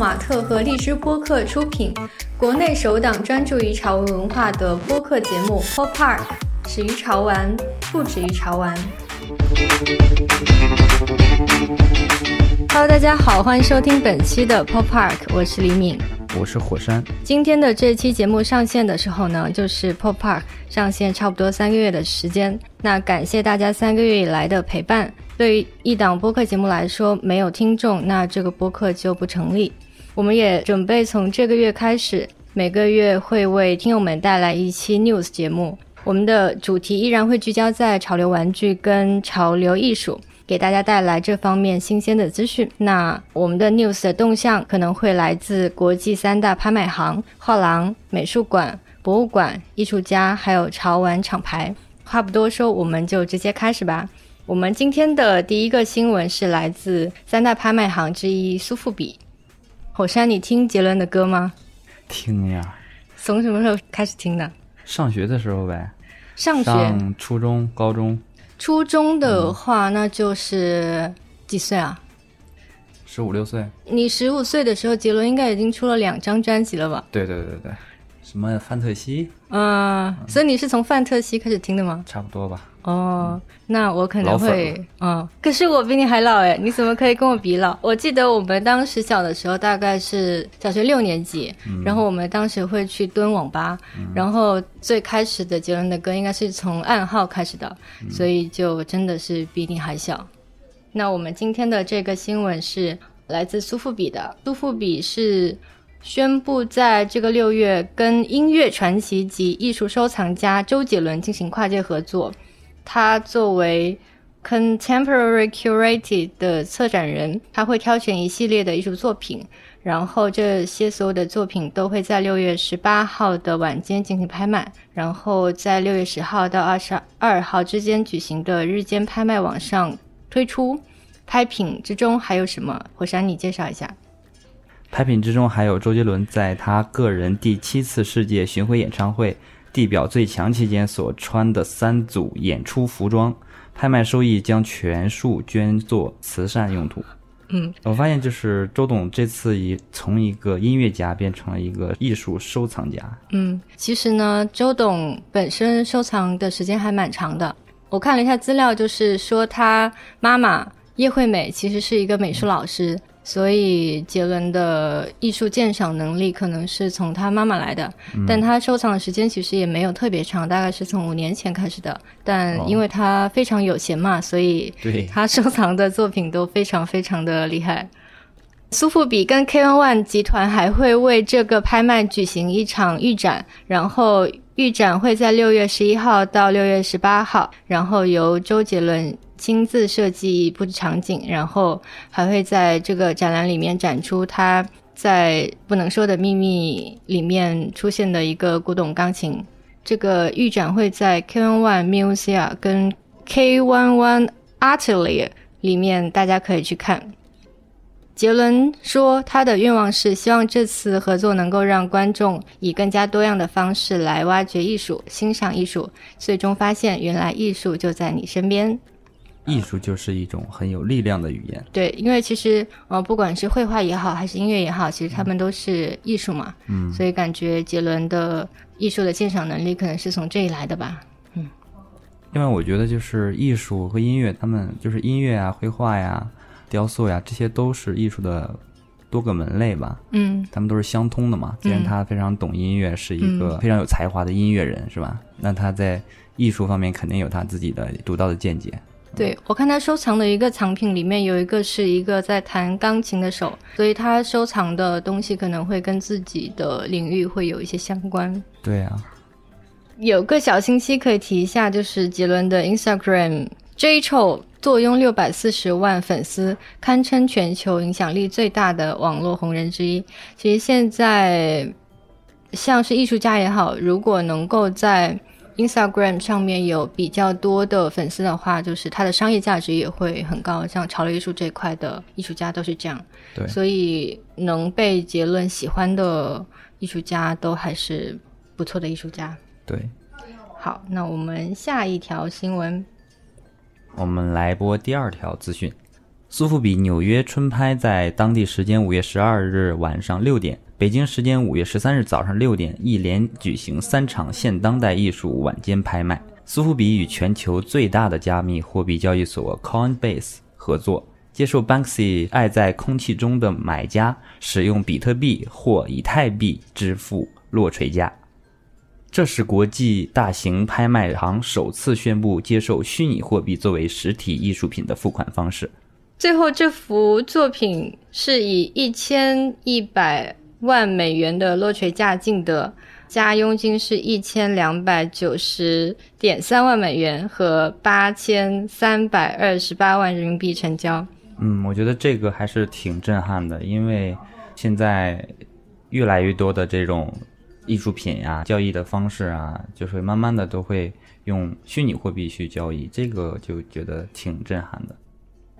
马特和荔枝播客出品，国内首档专注于潮文文化的播客节目《Pop Park》，始于潮玩，不止于潮玩。Hello，大家好，欢迎收听本期的 Pop Park，我是李敏，我是火山。今天的这期节目上线的时候呢，就是 Pop Park 上线差不多三个月的时间。那感谢大家三个月以来的陪伴。对于一档播客节目来说，没有听众，那这个播客就不成立。我们也准备从这个月开始，每个月会为听友们带来一期 news 节目。我们的主题依然会聚焦在潮流玩具跟潮流艺术，给大家带来这方面新鲜的资讯。那我们的 news 的动向可能会来自国际三大拍卖行、画廊、美术馆、博物馆、艺术家，还有潮玩厂牌。话不多说，我们就直接开始吧。我们今天的第一个新闻是来自三大拍卖行之一苏富比。火山，你听杰伦的歌吗？听呀。从什么时候开始听的？上学的时候呗，上学，初中、高中。初中的话，那就是几岁啊？十五六岁。你十五岁的时候，杰伦应该已经出了两张专辑了吧？对对对对，什么范特西？嗯，所以你是从范特西开始听的吗？差不多吧。哦，那我可能会，嗯，可是我比你还老哎，你怎么可以跟我比老？我记得我们当时小的时候，大概是小学六年级，然后我们当时会去蹲网吧，然后最开始的杰伦的歌应该是从暗号开始的，所以就真的是比你还小。那我们今天的这个新闻是来自苏富比的，苏富比是宣布在这个六月跟音乐传奇及艺术收藏家周杰伦进行跨界合作。他作为 Contemporary Curated 的策展人，他会挑选一系列的艺术作品，然后这些所有的作品都会在六月十八号的晚间进行拍卖，然后在六月十号到二十二号之间举行的日间拍卖网上推出。拍品之中还有什么？火山，你介绍一下。拍品之中还有周杰伦在他个人第七次世界巡回演唱会。地表最强期间所穿的三组演出服装，拍卖收益将全数捐作慈善用途。嗯，我发现就是周董这次以从一个音乐家变成了一个艺术收藏家。嗯，其实呢，周董本身收藏的时间还蛮长的。我看了一下资料，就是说他妈妈叶惠美其实是一个美术老师。所以杰伦的艺术鉴赏能力可能是从他妈妈来的，但他收藏的时间其实也没有特别长，大概是从五年前开始的。但因为他非常有钱嘛，所以他收藏的作品都非常非常的厉害。苏富比跟 K One One 集团还会为这个拍卖举行一场预展，然后预展会在六月十一号到六月十八号，然后由周杰伦。亲自设计布置场景，然后还会在这个展览里面展出他在《不能说的秘密》里面出现的一个古董钢琴。这个预展会在 K One One Museum 跟 K One One Atelier 里面，大家可以去看。杰伦说，他的愿望是希望这次合作能够让观众以更加多样的方式来挖掘艺术、欣赏艺术，最终发现原来艺术就在你身边。艺术就是一种很有力量的语言。对，因为其实呃，不管是绘画也好，还是音乐也好，其实他们都是艺术嘛。嗯。所以感觉杰伦的艺术的鉴赏能力可能是从这里来的吧。嗯。另外我觉得就是艺术和音乐，他们就是音乐啊、绘画呀、雕塑呀，这些都是艺术的多个门类吧。嗯。他们都是相通的嘛。既然他非常懂音乐，是一个非常有才华的音乐人，是吧？那他在艺术方面肯定有他自己的独到的见解。对，我看他收藏的一个藏品里面有一个是一个在弹钢琴的手，所以他收藏的东西可能会跟自己的领域会有一些相关。对啊，有个小信息可以提一下，就是杰伦的 Instagram J Cho 坐拥六百四十万粉丝，堪称全球影响力最大的网络红人之一。其实现在像是艺术家也好，如果能够在 Instagram 上面有比较多的粉丝的话，就是它的商业价值也会很高。像潮流艺术这一块的艺术家都是这样，对，所以能被结论喜欢的艺术家都还是不错的艺术家。对，好，那我们下一条新闻，我们来播第二条资讯。苏富比纽约春拍在当地时间五月十二日晚上六点，北京时间五月十三日早上六点，一连举行三场现当代艺术晚间拍卖。苏富比与全球最大的加密货币交易所 Coinbase 合作，接受 Banksy 爱在空气中的买家使用比特币或以太币支付落锤价。这是国际大型拍卖行首次宣布接受虚拟货币作为实体艺术品的付款方式。最后，这幅作品是以一千一百万美元的落锤价竞得。加佣金是一千两百九十点三万美元和八千三百二十八万人民币成交。嗯，我觉得这个还是挺震撼的，因为现在越来越多的这种艺术品呀、交易的方式啊，就是慢慢的都会用虚拟货币去交易，这个就觉得挺震撼的。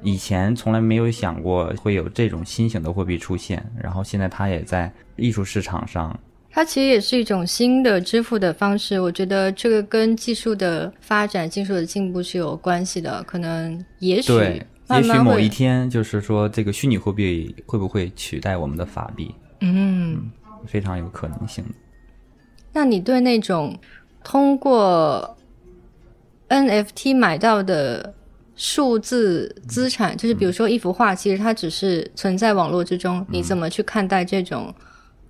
以前从来没有想过会有这种新型的货币出现，然后现在它也在艺术市场上。它其实也是一种新的支付的方式，我觉得这个跟技术的发展、技术的进步是有关系的。可能也许，也许某一天，就是说这个虚拟货币会不会取代我们的法币？嗯，非常有可能性。那你对那种通过 NFT 买到的数字资产，就是比如说一幅画，其实它只是存在网络之中，你怎么去看待这种？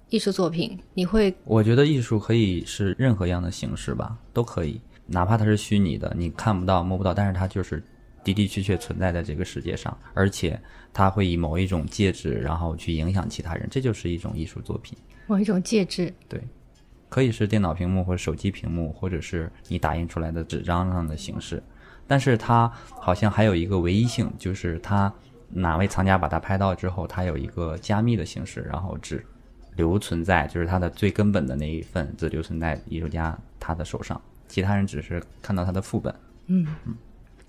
艺术作品，你会？我觉得艺术可以是任何样的形式吧，都可以，哪怕它是虚拟的，你看不到、摸不到，但是它就是的的确确存在在这个世界上，而且它会以某一种介质，然后去影响其他人，这就是一种艺术作品。某一种介质，对，可以是电脑屏幕或者手机屏幕，或者是你打印出来的纸张上的形式，但是它好像还有一个唯一性，就是它哪位藏家把它拍到之后，它有一个加密的形式，然后只。留存在就是它的最根本的那一份只留存在艺术家他的手上，其他人只是看到他的副本。嗯嗯，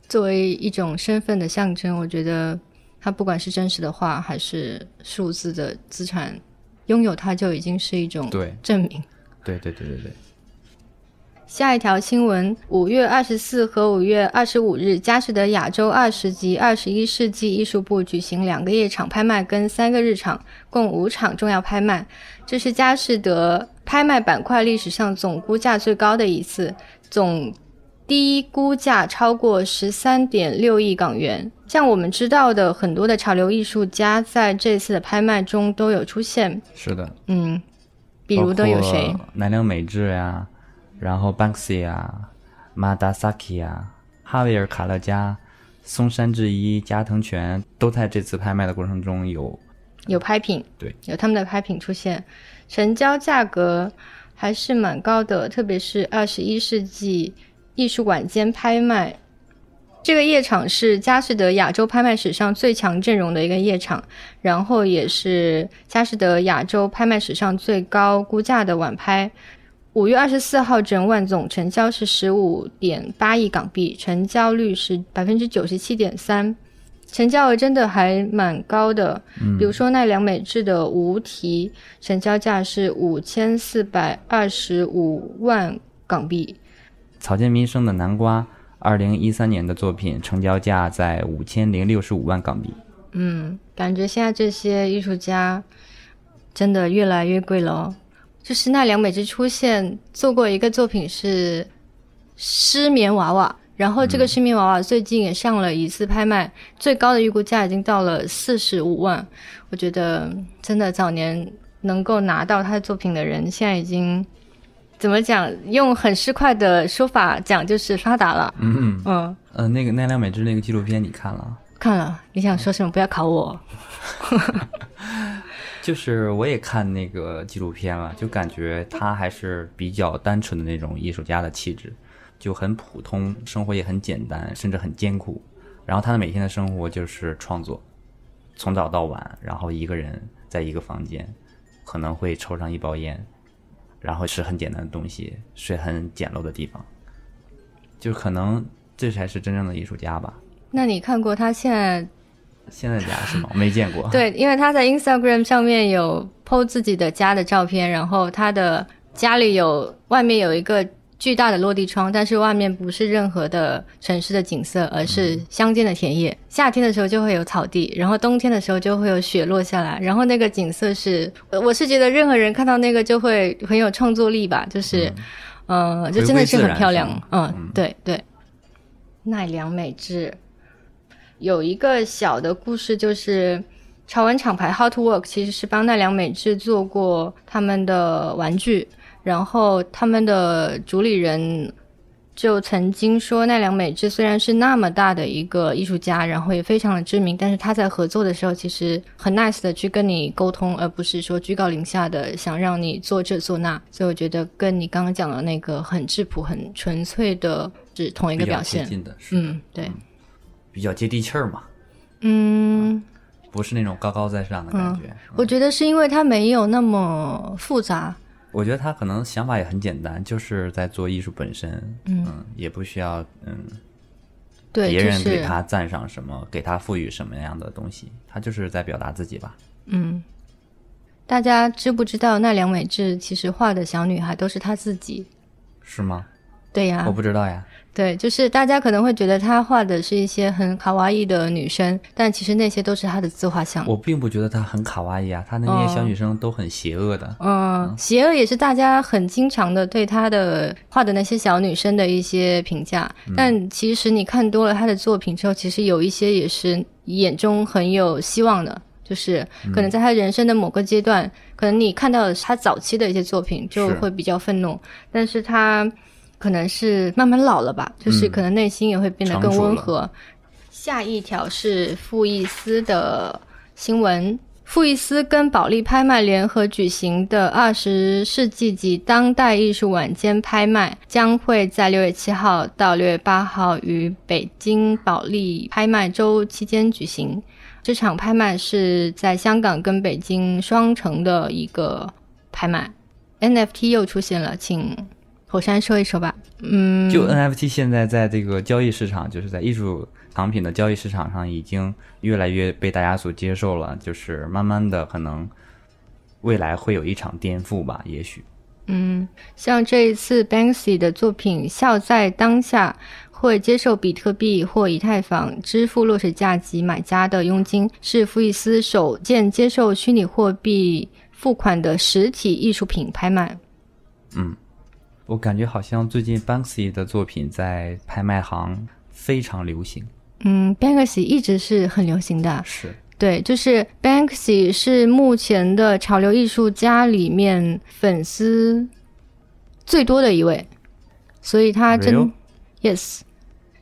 作为一种身份的象征，我觉得它不管是真实的画还是数字的资产，拥有它就已经是一种对证明。对对对对对。下一条新闻：五月二十四和五月二十五日，佳士得亚洲二十及二十一世纪艺术部举行两个夜场拍卖跟三个日场，共五场重要拍卖。这是佳士得拍卖板块历史上总估价最高的一次，总低估价超过十三点六亿港元。像我们知道的，很多的潮流艺术家在这次的拍卖中都有出现。是的，嗯，比如都有谁？南良美智呀。然后，Banksy 啊，Madasaki 啊，哈维尔·卡勒加、松山智一、加藤泉都在这次拍卖的过程中有有拍品，对，有他们的拍品出现，成交价格还是蛮高的，特别是二十一世纪艺术晚间拍卖，这个夜场是佳士得亚洲拍卖史上最强阵容的一个夜场，然后也是佳士得亚洲拍卖史上最高估价的晚拍。五月二十四号整晚总成交是十五点八亿港币，成交率是百分之九十七点三，成交额真的还蛮高的。嗯，比如说奈良美智的无题，成交价是五千四百二十五万港币。草间弥生的南瓜，二零一三年的作品，成交价在五千零六十五万港币。嗯，感觉现在这些艺术家真的越来越贵了哦。就是奈良美智出现做过一个作品是失眠娃娃，然后这个失眠娃娃最近也上了一次拍卖，最高的预估价已经到了四十五万。我觉得真的早年能够拿到他的作品的人，现在已经怎么讲？用很市侩的说法讲，就是发达了。嗯嗯嗯呃，那个奈良美智那个纪录片你看了？看了。你想说什么？不要考我。就是我也看那个纪录片了，就感觉他还是比较单纯的那种艺术家的气质，就很普通，生活也很简单，甚至很艰苦。然后他的每天的生活就是创作，从早到晚，然后一个人在一个房间，可能会抽上一包烟，然后吃很简单的东西，睡很简陋的地方，就可能这才是真正的艺术家吧。那你看过他现在？现在家是吗？没见过。对，因为他在 Instagram 上面有 PO 自己的家的照片，然后他的家里有外面有一个巨大的落地窗，但是外面不是任何的城市的景色，而是乡间的田野。夏天的时候就会有草地，然后冬天的时候就会有雪落下来，然后那个景色是，我是觉得任何人看到那个就会很有创作力吧，就是，呃，就真的是很漂亮。嗯，对对。奈良美智有一个小的故事，就是潮玩厂牌 Hot Work 其实是帮奈良美智做过他们的玩具，然后他们的主理人就曾经说，奈良美智虽然是那么大的一个艺术家，然后也非常的知名，但是他在合作的时候其实很 nice 的去跟你沟通，而不是说居高临下的想让你做这做那。所以我觉得跟你刚刚讲的那个很质朴、很纯粹的是同一个表现。嗯，对，比较接地气儿嘛，嗯，不是那种高高在上的感觉。我觉得是因为它没有那么复杂。我觉得他可能想法也很简单，就是在做艺术本身，嗯，也不需要嗯对，别人给他赞赏什么，给他赋予什么样的东西，他就是在表达自己吧。嗯，大家知不知道奈良美智其实画的小女孩都是她自己？是吗？对呀、我不知道呀。对，就是大家可能会觉得他画的是一些很卡哇伊的女生，但其实那些都是他的自画像。我并不觉得她很卡哇伊啊，她的那些小女生都很邪恶的。嗯，邪恶也是大家很经常的对她的画的那些小女生的一些评价，但其实你看多了她的作品之后，其实有一些也是眼中很有希望的。就是可能在她人生的某个阶段，可能你看到的是她早期的一些作品，就会比较愤怒，但是她可能是慢慢老了吧，就是可能内心也会变得更温和。下一条是傅艺思的新闻。傅艺思跟保利拍卖联合举行的二十世纪及当代艺术晚间拍卖，将会在六月七号到六月八号于北京保利拍卖周期间举行。这场拍卖是在香港跟北京双城的一个拍卖。NFT 又出现了，请火山说一说吧。嗯，就 NFT 现在在这个交易市场，就是在艺术藏品的交易市场上，已经越来越被大家所接受了。就是慢慢的，可能未来会有一场颠覆吧，也许。嗯，像这一次 Banksy 的作品《笑在当下》会接受比特币或以太坊支付落水价及买家的佣金，是福伊斯首件接受虚拟货币付款的实体艺术品拍卖。我感觉好像最近 Banksy 的作品在拍卖行非常流行。嗯，Banksy 一直是很流行的，是，对，就是 Banksy 是目前的潮流艺术家里面粉丝最多的一位，所以他真 yes，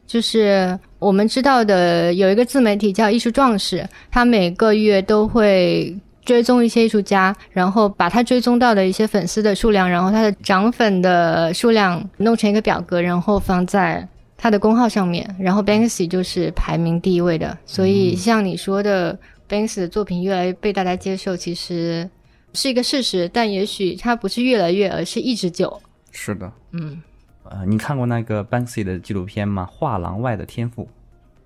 就是我们知道的有一个自媒体叫艺术壮士，他每个月都会。追踪一些艺术家，然后把他追踪到的一些粉丝的数量，然后他的涨粉的数量弄成一个表格，然后放在他的公号上面。然后 Banksy 就是排名第一位的，所以像你说的，Banksy 的作品越来越被大家接受，其实是一个事实，但也许它不是越来越，而是一直久。是的。嗯，呃，你看过那个 Banksy 的纪录片吗？画廊外的天赋。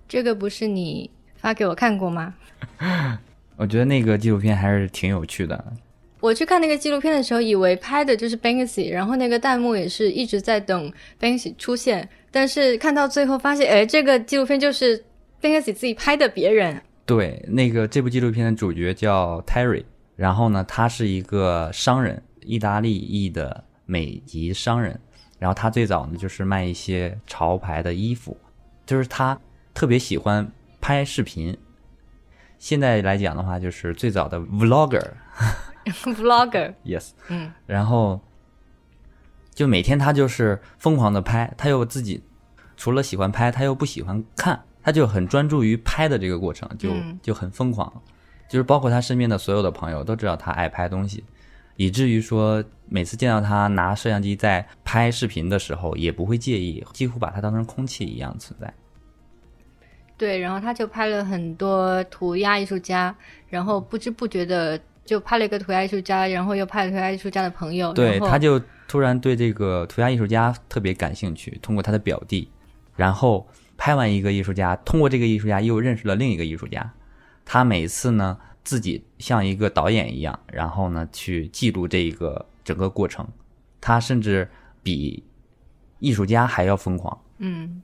这个不是你发给我看过吗？我觉得那个纪录片还是挺有趣的。我去看那个纪录片的时候，以为拍的就是 Banksy，然后那个弹幕也是一直在等 Banksy 出现，但是看到最后发现，哎，这个纪录片就是 Banksy 自己拍的别人。对，那个这部纪录片的主角叫 Terry，然后呢，他是一个商人，意大利裔的美籍商人。然后他最早呢就是卖一些潮牌的衣服，就是他特别喜欢拍视频。现在来讲的话，就是最早的 vlogger。Vlogger，Yes，嗯，然后就每天他就是疯狂的拍，他又自己除了喜欢拍，他又不喜欢看，他就很专注于拍的这个过程，就嗯。就很疯狂，就是包括他身边的所有的朋友都知道他爱拍东西，以至于说每次见到他拿摄像机在拍视频的时候，也不会介意，几乎把他当成空气一样存在。对，然后他就拍了很多涂鸦艺术家，然后不知不觉的就拍了一个涂鸦艺术家，然后又拍了涂鸦艺术家的朋友，对，他就突然对这个涂鸦艺术家特别感兴趣，通过他的表弟，然后拍完一个艺术家，通过这个艺术家又认识了另一个艺术家。他每次呢自己像一个导演一样，然后呢去记录这一个整个过程。他甚至比艺术家还要疯狂。嗯，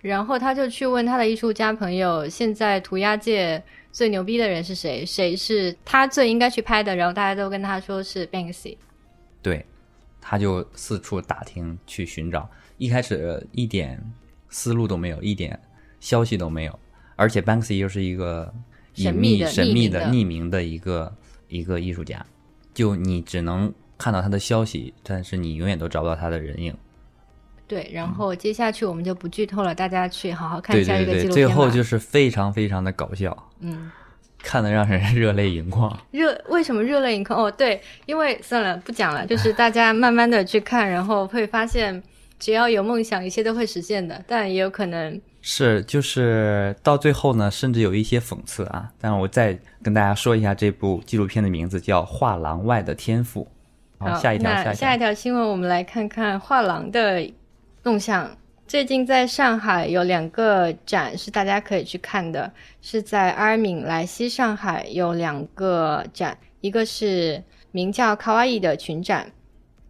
然后他就去问他的艺术家朋友，现在涂鸦界最牛逼的人是谁？谁是他最应该去拍的？然后大家都跟他说是 Banksy。对，他就四处打听去寻找，一开始一点思路都没有，一点消息都没有，而且 Banksy 又是一个隐秘、神秘的匿名的一个一个艺术家，就你只能看到他的消息，但是你永远都找不到他的人影。对，然后接下去我们就不剧透了，大家去好好看一下这个纪录最片最。后就是非常非常的搞笑，嗯，看得让人热泪盈眶。热为什么热泪盈眶？哦，对，因为算了，不讲了，就是大家慢慢的去看，然后会发现，只要有梦想，一切都会实现的，但也有可能是，就是到最后呢，甚至有一些讽刺啊。但我再跟大家说一下这部纪录片的名字叫《画廊外的天赋》。好，下一条，那下下一条新闻，我们来看看画廊的动向。最近在上海有两个展是大家可以去看的，是在阿尔敏莱西上海有两个展，一个是名叫“卡哇伊”的群展。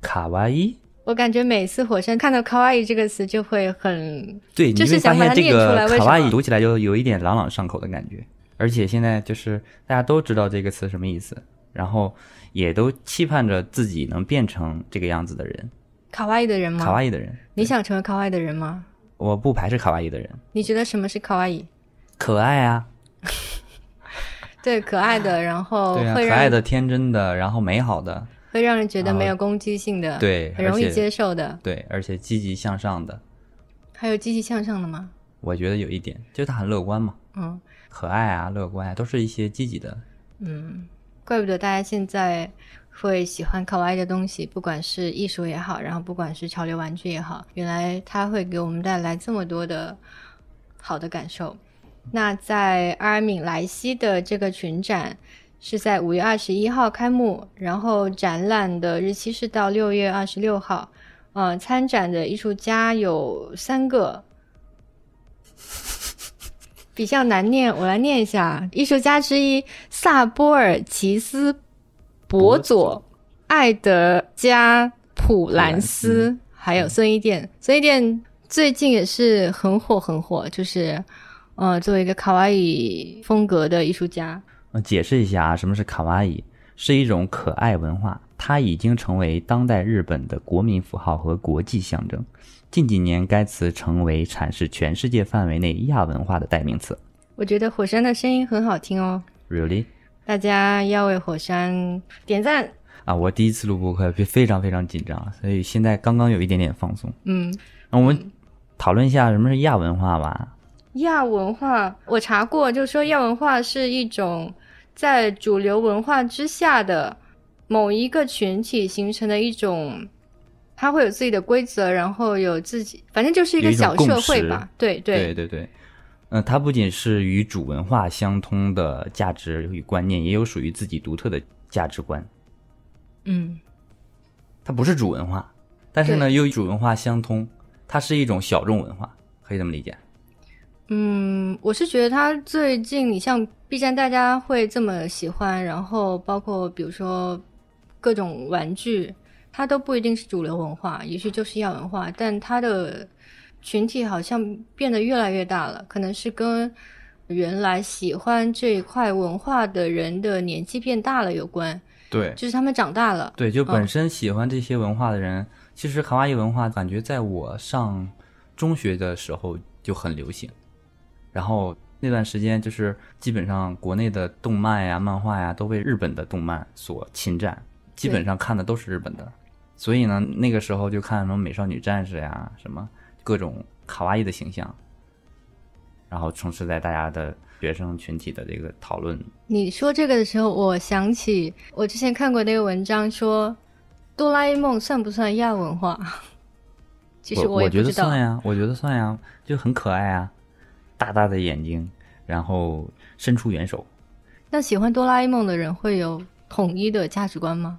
卡哇伊。我感觉每次火山看到“卡哇伊”这个词就会很对，就是想把它念出来卡哇伊读起来就有一点朗朗上口的感觉，而且现在就是大家都知道这个词什么意思，然后也都期盼着自己能变成这个样子的人，卡哇伊的人吗？卡哇伊的人。你想成为卡哇伊的人吗？我不排斥卡哇伊的人，你觉得什么是卡哇伊？可爱啊，对，可爱的，然后对啊，会可爱的、天真的，然后美好的，会让人觉得没有攻击性的，对很容易接受的。对，而且积极向上的。还有积极向上的吗？我觉得有一点，就是他很乐观嘛，嗯可爱啊，乐观啊，都是一些积极的。嗯，怪不得大家现在会喜欢卡哇伊的东西，不管是艺术也好，然后不管是潮流玩具也好，原来它会给我们带来这么多的好的感受。那在阿尔敏莱西的这个群展是在五月二十一号开幕，然后展览的日期是到六月二十六号。呃，参展的艺术家有三个，比较难念，我来念一下。艺术家之一萨波尔奇斯博佐、艾德加普兰斯，还有孙一店。孙一店最近也是很火很火，就是呃，作为一个卡哇伊风格的艺术家，嗯，解释一下啊，什么是卡哇伊？是一种可爱文化，它已经成为当代日本的国民符号和国际象征。近几年，该词成为阐释全世界范围内亚文化的代名词。我觉得火山的声音很好听哦，Really？大家要为火山点赞。啊，我第一次录播客，非常非常紧张，所以现在刚刚有一点点放松。嗯，那我们讨论一下什么是亚文化吧。亚文化，我查过，就是说亚文化是一种在主流文化之下的某一个群体形成的一种，它会有自己的规则，然后有自己，反正就是一个小社会吧。对对对对对，嗯、它不仅是与主文化相通的价值与观念，也有属于自己独特的价值观。嗯，它不是主文化，但是呢又与主文化相通，它是一种小众文化，可以这么理解。嗯，我是觉得它最近，你像 B 站，大家会这么喜欢，然后包括比如说各种玩具，它都不一定是主流文化，也许就是亚文化，但它的群体好像变得越来越大了，可能是跟原来喜欢这一块文化的人的年纪变大了有关，对就是他们长大了。对，就本身喜欢这些文化的人，其实卡哇伊文化感觉在我上中学的时候就很流行，然后那段时间就是基本上国内的动漫呀、漫画呀都被日本的动漫所侵占，基本上看的都是日本的，所以呢，那个时候就看什么美少女战士呀，什么各种卡哇伊的形象，然后充斥在大家的学生群体的这个讨论。你说这个的时候，我想起我之前看过那个文章说，哆啦 A 梦算不算亚文化？其实我觉得。算呀，我觉得算呀，就很可爱啊，大大的眼睛，然后伸出援手。那喜欢哆啦 A 梦的人会有统一的价值观吗？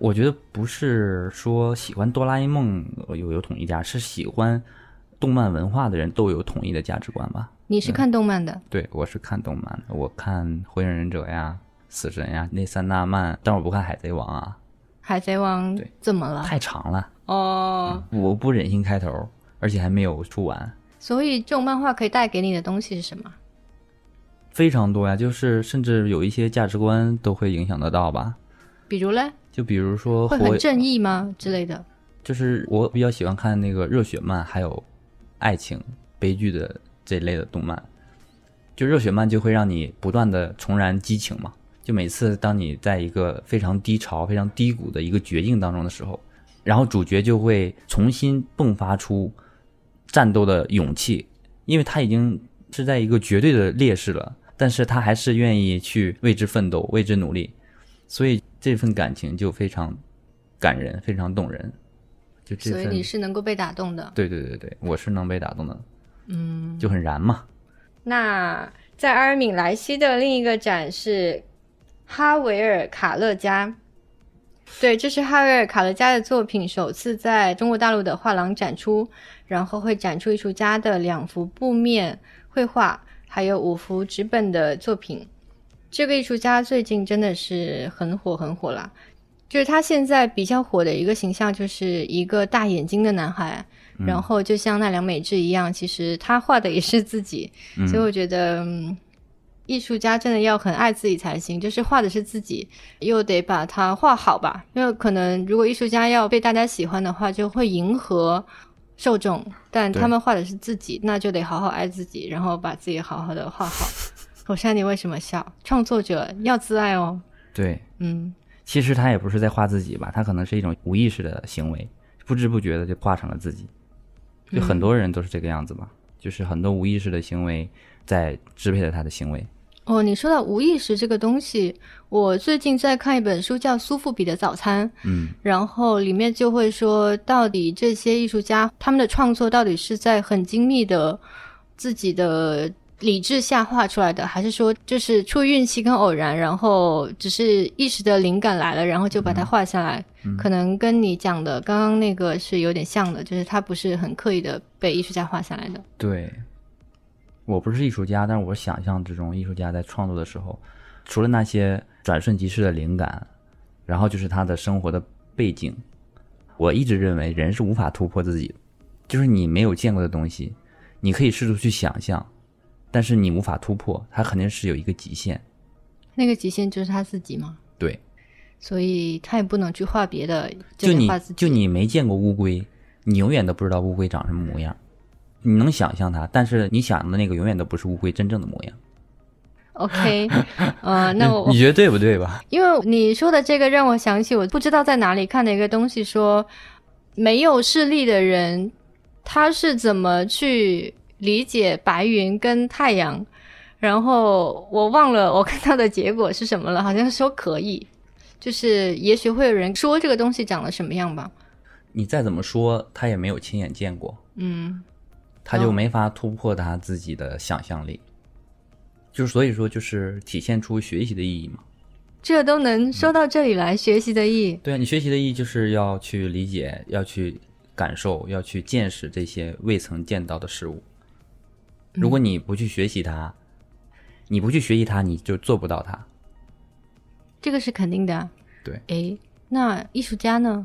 我觉得不是说喜欢哆啦 A 梦有有统一价，是喜欢动漫文化的人都有统一的价值观吧？你是看动漫的，对，我是看动漫的，我看《火影忍者》呀、死神呀、那三大漫，但我不看《海贼王》啊，海贼王对怎么了？太长了。哦，我不忍心开头，而且还没有出完，所以这种漫画可以带给你的东西是什么？非常多呀，就是甚至有一些价值观都会影响得到吧。比如嘞，就比如说火会很正义吗之类的？就是我比较喜欢看那个热血漫，还有爱情悲剧的这类的动漫。就热血漫就会让你不断的重燃激情嘛。就每次当你在一个非常低潮、非常低谷的一个绝境当中的时候，然后主角就会重新迸发出战斗的勇气，因为他已经是在一个绝对的劣势了，但是他还是愿意去为之奋斗、为之努力，所以这份感情就非常感人、非常动人。就这，所以你是能够被打动的。对对对对，我是能被打动的，嗯，就很燃嘛。那在阿尔敏莱西的另一个展是哈维尔卡勒加，对，这是哈维尔卡勒加的作品首次在中国大陆的画廊展出，然后会展出艺术家的两幅布面绘画，还有五幅纸本的作品。这个艺术家最近真的是很火很火啦，就是他现在比较火的一个形象就是一个大眼睛的男孩，然后就像奈良美智一样，其实他画的也是自己，嗯所以我觉得、嗯艺术家真的要很爱自己才行，就是画的是自己，又得把它画好吧。因为可能如果艺术家要被大家喜欢的话，就会迎合受众，但他们画的是自己，那就得好好爱自己，然后把自己好好的画好。火山，你为什么笑？创作者要自爱哦。对，嗯，其实他也不是在画自己吧，他可能是一种无意识的行为，不知不觉的就画成了自己。就很多人都是这个样子嘛，就是很多无意识的行为在支配着他的行为。哦，你说到无意识这个东西，我最近在看一本书叫《苏富比的早餐》，嗯然后里面就会说，到底这些艺术家他们的创作到底是在很精密的自己的理智下画出来的，还是说就是出于运气跟偶然，然后只是一时的灵感来了，然后就把它画下来？可能跟你讲的刚刚那个是有点像的，就是它不是很刻意的被艺术家画下来的。对，我不是艺术家，但是我想象之中，艺术家在创作的时候，除了那些转瞬即逝的灵感，然后就是他的生活的背景。我一直认为人是无法突破自己的，就是你没有见过的东西，你可以试图去想象，但是你无法突破，它肯定是有一个极限。那个极限就是他自己吗，对，所以他也不能去画别的，就你画自己。就你没见过乌龟，你永远都不知道乌龟长什么模样。你能想象它，但是你想的那个永远都不是乌龟真正的模样。OK，呃，那我你觉得对不对吧？因为你说的这个让我想起我不知道在哪里看的一个东西说，没有视力的人他是怎么去理解白云跟太阳，然后我忘了我看到的结果是什么了，好像说可以，就是也许会有人说这个东西长得什么样吧，你再怎么说，他也没有亲眼见过，嗯，他就没法突破他自己的想象力。就是所以说，就是体现出学习的意义嘛。这都能说到这里来，学习的意义，对啊，你学习的意义就是要去理解，要去感受，要去见识这些未曾见到的事物。如果你不去学习它，你不去学习它，你就做不到它。这个是肯定的啊。对，诶，那艺术家呢？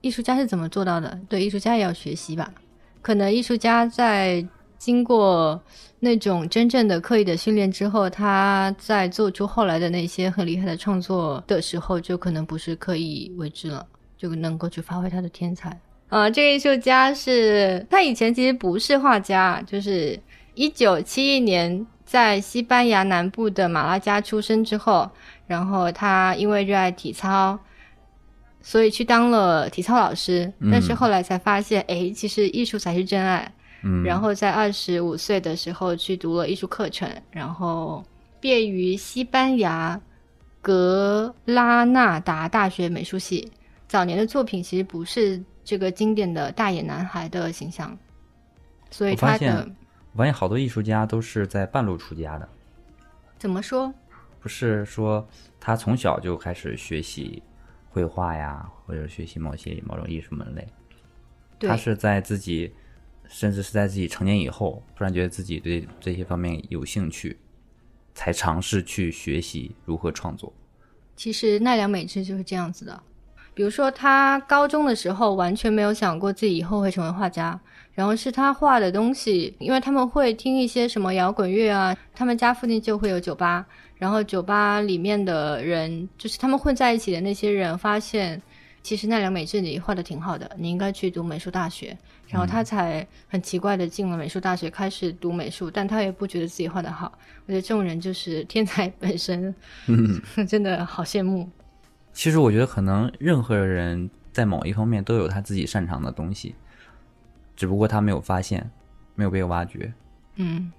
艺术家是怎么做到的？对，艺术家也要学习吧。可能艺术家在经过那种真正的刻意的训练之后，他在做出后来的那些很厉害的创作的时候，就可能不是刻意为之了，就能够去发挥他的天才。啊、这个艺术家是他以前其实不是画家，就是一九七一年在西班牙南部的马拉加出生之后，然后他因为热爱体操，所以去当了体操老师。嗯但是后来才发现，哎，其实艺术才是真爱。嗯，然后在二十五岁的时候去读了艺术课程，然后毕业于西班牙格拉纳达大学美术系。早年的作品其实不是这个经典的大野男孩的形象，所以我发现他的我发现好多艺术家都是在半路出家的，怎么说？不是说他从小就开始学习绘画呀，或者学习某些某种艺术门类。对他是在自己，甚至是在自己成年以后，突然觉得自己对这些方面有兴趣，才尝试去学习如何创作。其实奈良美智就是这样子的，比如说，他高中的时候完全没有想过自己以后会成为画家，然后是他画的东西，因为他们会听一些什么摇滚乐啊，他们家附近就会有酒吧，然后酒吧里面的人就是他们混在一起的那些人，发现其实奈良美智你画的挺好的，你应该去读美术大学，然后他才很奇怪的进了美术大学，开始读美术，但他也不觉得自己画的好。我觉得这种人就是天才本身，真的好羡慕。其实我觉得，可能任何人在某一方面都有他自己擅长的东西，只不过他没有发现，没有被挖掘，嗯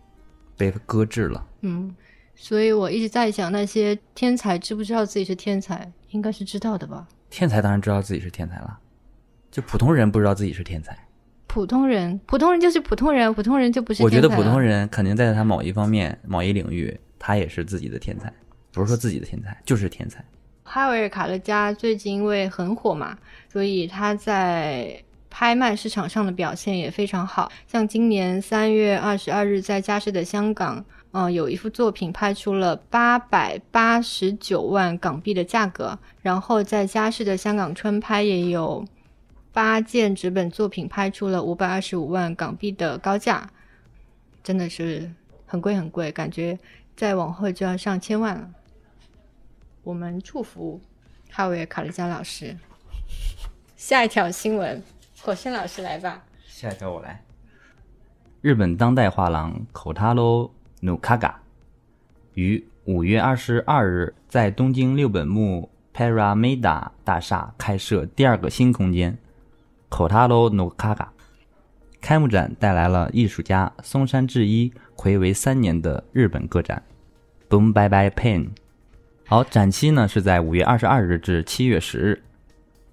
被搁置了。嗯，所以我一直在想，那些天才知不知道自己是天才？应该是知道的吧。天才当然知道自己是天才了，就普通人不知道自己是天才。普通人，普通人就是普通人，普通人就不是天才。我觉得普通人肯定在他某一方面、某一领域，他也是自己的天才，不是说自己的天才，就是天才。哈维尔·卡勒加最近因为很火嘛，所以他在拍卖市场上的表现也非常好。像今年三月二十二日在佳士得香港，呃，有一幅作品拍出了八百八十九万港币的价格，然后在佳士得香港春拍也有八件纸本作品拍出了五百二十五万港币的高价，真的是很贵很贵，感觉再往后就要上千万了。我们祝福哈维尔·卡利加老师。下一条新闻，火星老师来吧。下一条我来。日本当代画廊口塔罗努卡嘎于五月二十二日在东京六本木 Parameda 大厦开设第二个新空间口塔罗努卡嘎。开幕展带来了艺术家松山智一暌违三年的日本个展 Boom Bye Bye pain。好，展期呢是在五月二十二日至七月十日。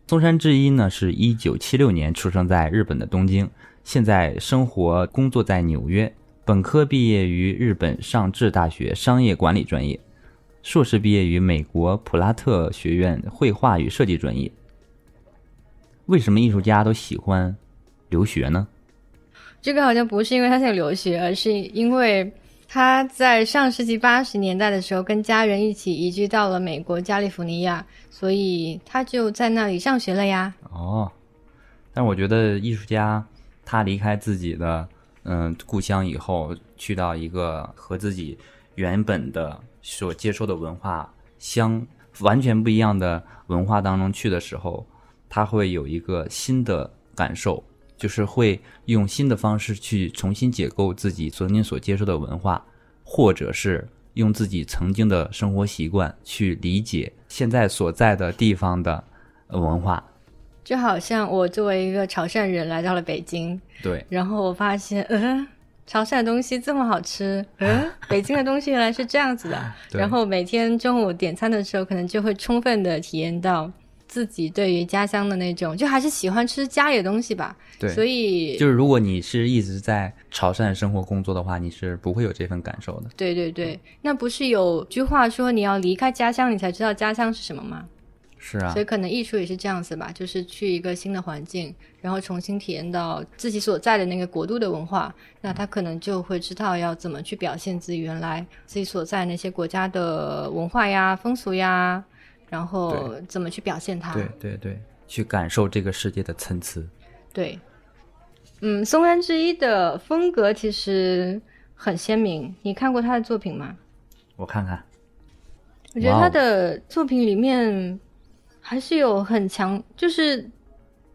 松山智一呢是一九七六年出生在日本的东京，现在生活工作在纽约。本科毕业于日本上智大学商业管理专业，硕士毕业于美国普拉特学院绘画与设计专业。为什么艺术家都喜欢留学呢？这个好像不是因为他想留学，而是因为他在上世纪八十年代的时候跟家人一起移居到了美国加利福尼亚，所以他就在那里上学了呀。哦，但我觉得艺术家他离开自己的嗯故乡以后，去到一个和自己原本的所接受的文化相完全不一样的文化当中去的时候，他会有一个新的感受，就是会用新的方式去重新解构自己曾经所接受的文化，或者是用自己曾经的生活习惯去理解现在所在的地方的呃文化。就好像我作为一个潮汕人来到了北京，对，然后我发现，嗯、潮汕的东西这么好吃，嗯，北京的东西原来是这样子的。然后每天中午点餐的时候，可能就会充分的体验到自己对于家乡的那种，就还是喜欢吃家里的东西吧。对所以就是如果你是一直在潮汕生活工作的话，你是不会有这份感受的。对对对，那不是有句话说你要离开家乡，你才知道家乡是什么吗？是啊所以，可能艺术也是这样子吧，就是去一个新的环境，然后重新体验到自己所在的那个国度的文化，那他可能就会知道要怎么去表现自己原来自己所在那些国家的文化呀、风俗呀，然后怎么去表现它。对对对，去感受这个世界的参差。对，嗯，松山之一的风格其实很鲜明，你看过他的作品吗？我看看，我觉得他的作品里面还是有很强，就是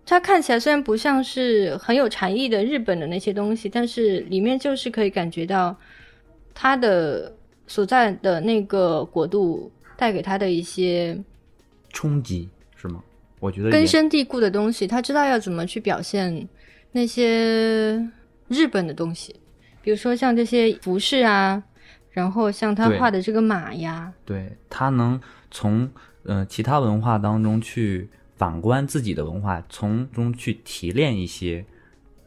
他看起来虽然不像是很有禅意的日本的那些东西，但是里面就是可以感觉到他的所在的那个国度带给他的一些冲击是吗？我觉得根深蒂固的东西，他知道要怎么去表现那些日本的东西，比如说像这些服饰啊，然后像他画的这个马呀，对他能从呃其他文化当中去反观自己的文化，从中去提炼一些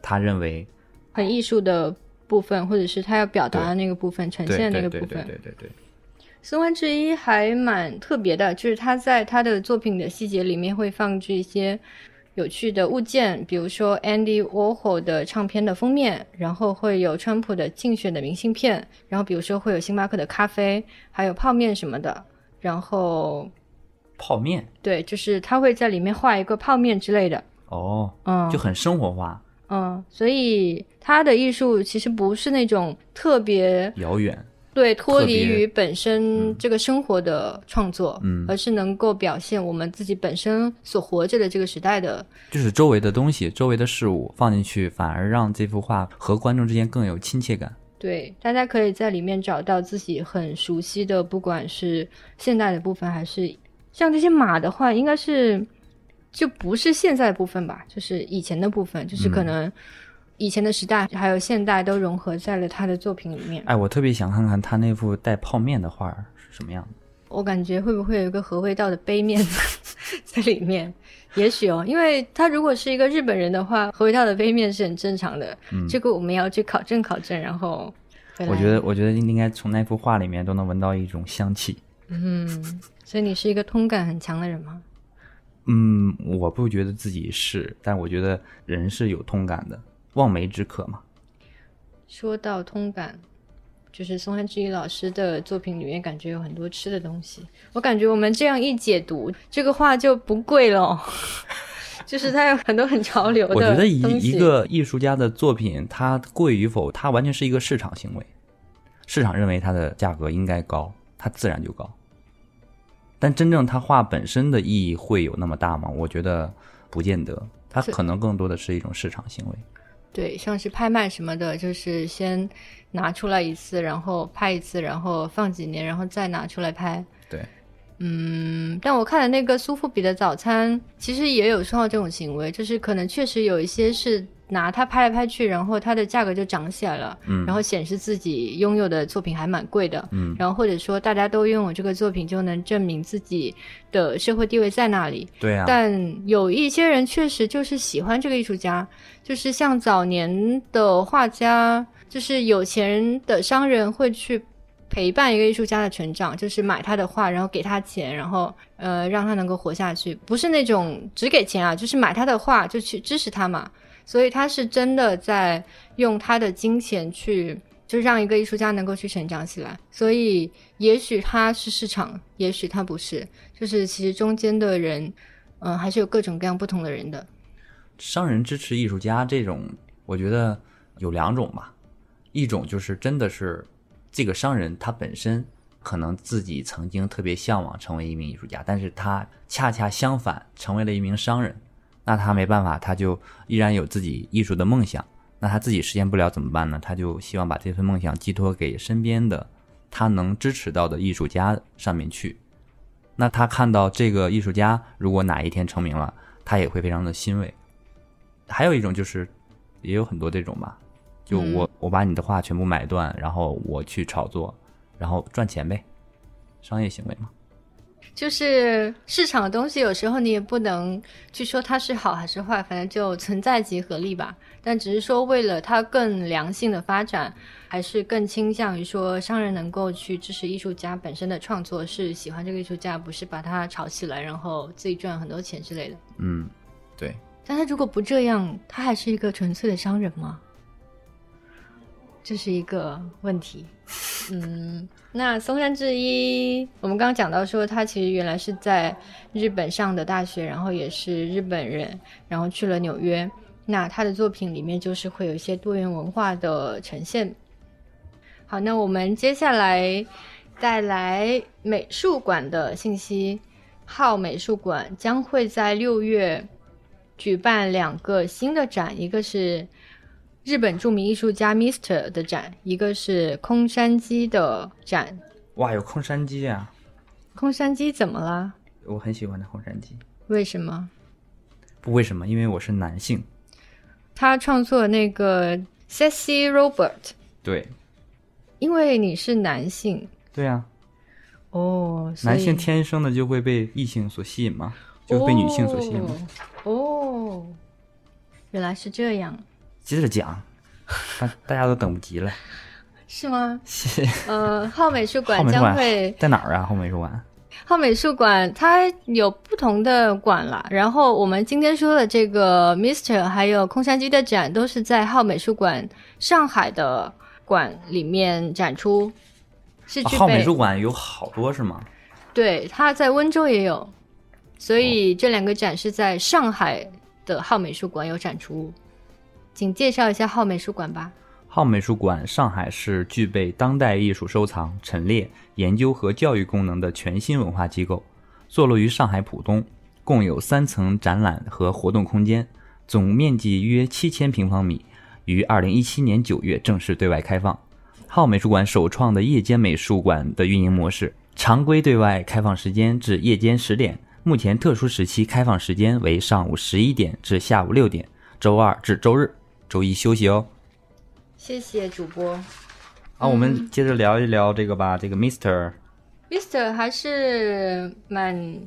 他认为很艺术的部分，或者是他要表达的那个部分，呈现的那对对个部分。对对对对，松湾之一还蛮特别的，就是他在他的作品的细节里面会放置一些有趣的物件，比如说 Andy Warhol 的唱片的封面，然后会有川普的竞选的明信片，然后比如说会有星巴克的咖啡，还有泡面什么的，然后泡面对，就是他会在里面画一个泡面之类的，哦，嗯，就很生活化、嗯，所以他的艺术其实不是那种特别遥远。对脱离于本身这个生活的创作，嗯。而是能够表现我们自己本身所活着的这个时代的，就是周围的东西、周围的事物放进去，反而让这幅画和观众之间更有亲切感。对，大家可以在里面找到自己很熟悉的，不管是现代的部分，还是像这些马的话，应该是就不是现在的部分吧，就是以前的部分，就是可嗯能以前的时代还有现代都融合在了他的作品里面。哎，我特别想看看他那幅带泡面的画儿是什么样的。我感觉会不会有一个和味道的杯面 在里面？也许哦，因为他如果是一个日本人的话，和味道的杯面是很正常的。嗯这个我们要去考证考证，然后。我觉得，我觉得应该从那幅画里面都能闻到一种香气。嗯，所以你是一个通感很强的人吗？嗯，我不觉得自己是，但我觉得人是有通感的，望梅止渴嘛。说到通感，就是松山智一老师的作品里面，感觉有很多吃的东西。我感觉我们这样一解读，这个画就不贵了哦，就是它有很多很潮流的我觉得一一个艺术家的作品，它贵与否，它完全是一个市场行为。市场认为它的价格应该高，它自然就高。但真正他画本身的意义会有那么大吗？我觉得不见得，它可能更多的是一种市场行为。对，像是拍卖什么的，就是先拿出来一次，然后拍一次，然后放几年，然后再拿出来拍。对，嗯，但我看的那个苏富比的早餐，其实也有说到这种行为，就是可能确实有一些是拿它拍来拍去，然后它的价格就涨起来了，嗯然后显示自己拥有的作品还蛮贵的，嗯然后或者说大家都拥有这个作品，就能证明自己的社会地位在那里。对啊，但有一些人确实就是喜欢这个艺术家，就是像早年的画家，就是有钱人的商人会去陪伴一个艺术家的成长，就是买他的画，然后给他钱，然后呃让他能够活下去，不是那种只给钱啊，就是买他的画就去支持他嘛。所以他是真的在用他的金钱去，就是让一个艺术家能够去成长起来。所以也许他是市场，也许他不是，就是其实中间的人，嗯、还是有各种各样不同的人的。商人支持艺术家这种，我觉得有两种吧。一种就是真的是这个商人他本身可能自己曾经特别向往成为一名艺术家，但是他恰恰相反成为了一名商人，那他没办法，他就依然有自己艺术的梦想。那他自己实现不了怎么办呢？他就希望把这份梦想寄托给身边的他能支持到的艺术家上面去。那他看到这个艺术家如果哪一天成名了，他也会非常的欣慰。还有一种就是，也有很多这种吧，就我、我把你的画全部买断，然后我去炒作，然后赚钱呗，商业行为嘛。就是市场的东西，有时候你也不能去说它是好还是坏，反正就存在即合理吧。但只是说，为了它更良性的发展，还是更倾向于说商人能够去支持艺术家本身的创作，是喜欢这个艺术家，不是把它炒起来，然后自己赚很多钱之类的。嗯，对，但他如果不这样，他还是一个纯粹的商人吗？这是一个问题。嗯，那松山智一，我们刚刚讲到说，他其实原来是在日本上的大学，然后也是日本人，然后去了纽约。那他的作品里面就是会有一些多元文化的呈现。好，那我们接下来带来美术馆的信息。号美术馆将会在六月举办两个新的展，一个是日本著名艺术家 Mister 的展，一个是空山鸡的展。哇，有空山鸡啊，空山鸡怎么了？我很喜欢的空山鸡。为什么？不为什么，因为我是男性。他创作那个 Sexy Robert 对，因为你是男性对啊，哦，男性天生的就会被异性所吸引吗？就会被女性所吸引吗？哦。哦，原来是这样，接着讲，大大家都等不及了。是吗？谢呃，浩美术馆浩美术馆将会在哪儿啊？浩美术馆。浩美术馆它有不同的馆啦，然后我们今天说的这个 Mister 还有空山鸡的展都是在浩美术馆上海的馆里面展出，是啊、浩美术馆有好多是吗？对，它在温州也有，所以这两个展是在上海的浩美术馆有展出。请介绍一下浩美术馆吧。浩美术馆上海是具备当代艺术收藏、陈列、研究和教育功能的全新文化机构，坐落于上海浦东，共有三层展览和活动空间，总面积约七千平方米，于二零一七年九月正式对外开放。浩美术馆首创的夜间美术馆的运营模式，常规对外开放时间至夜间十点，目前特殊时期开放时间为上午十一点至下午六点，周二至周日。周一休息哦。谢谢主播。啊，我们接着聊一聊这个吧。这个 Mister Mister 还是蛮……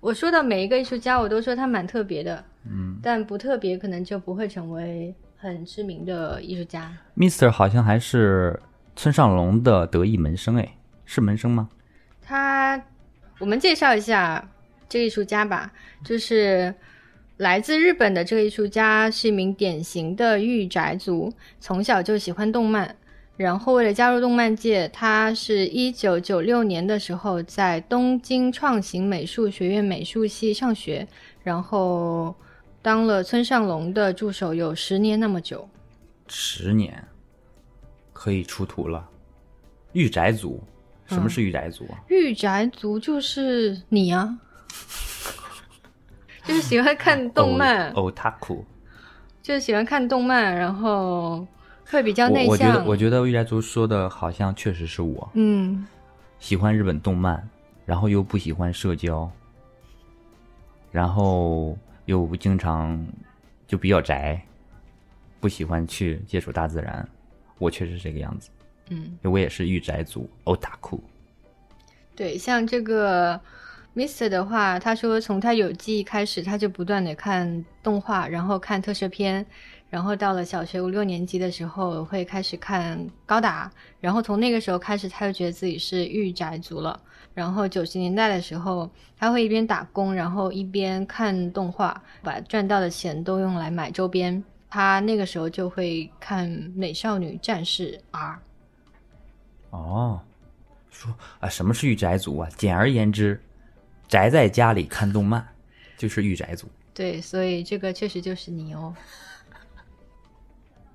我说到每一个艺术家，我都说他蛮特别的。嗯，但不特别，可能就不会成为很知名的艺术家。Mister 好像还是村上隆的得意门生，哎，是门生吗？他，我们介绍一下这个艺术家吧，就是。来自日本的这个艺术家是一名典型的御宅族，从小就喜欢动漫。然后为了加入动漫界，他是一九九六年的时候在东京创行美术学院美术系上学，然后当了村上隆的助手有十年那么久。十年，可以出图了。御宅族，什么是御宅族啊？御宅族就是你啊。就是喜欢看动漫，otaku，就是喜欢看动漫，然后会比较内向。我觉得，我觉得御宅族说的好像确实是我。嗯，喜欢日本动漫，然后又不喜欢社交，然后又经常就比较宅，不喜欢去接触大自然。我确实这个样子。嗯，我也是御宅族，otaku。对，像这个。Mister 的话，他说从他有记忆开始，他就不断的看动画，然后看特摄片，然后到了小学五六年级的时候会开始看高达，然后从那个时候开始，他就觉得自己是御宅族了。然后九十年代的时候，他会一边打工，然后一边看动画，把赚到的钱都用来买周边。他那个时候就会看《美少女战士 R》。哦，说啊，什么是御宅族啊？简而言之。宅在家里看动漫，就是御宅族。对，所以这个确实就是你哦。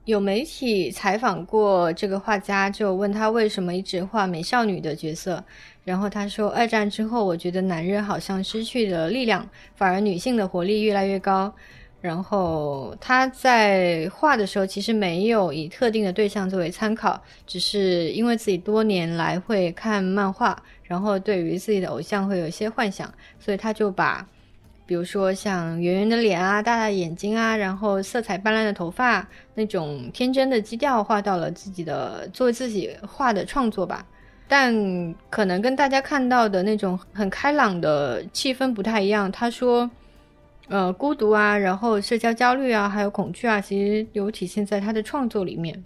有媒体采访过这个画家，就问他为什么一直画美少女的角色，然后他说：二战之后，我觉得男人好像失去了力量，反而女性的活力越来越高。然后他在画的时候，其实没有以特定的对象作为参考，只是因为自己多年来会看漫画，然后对于自己的偶像会有一些幻想，所以他就把，比如说像圆圆的脸啊、大大眼睛啊，然后色彩斑斓的头发那种天真的基调画到了自己的作为自己画的创作吧。但可能跟大家看到的那种很开朗的气氛不太一样。他说。呃，孤独啊，然后社交焦虑啊，还有恐惧啊，其实有体现在他的创作里面。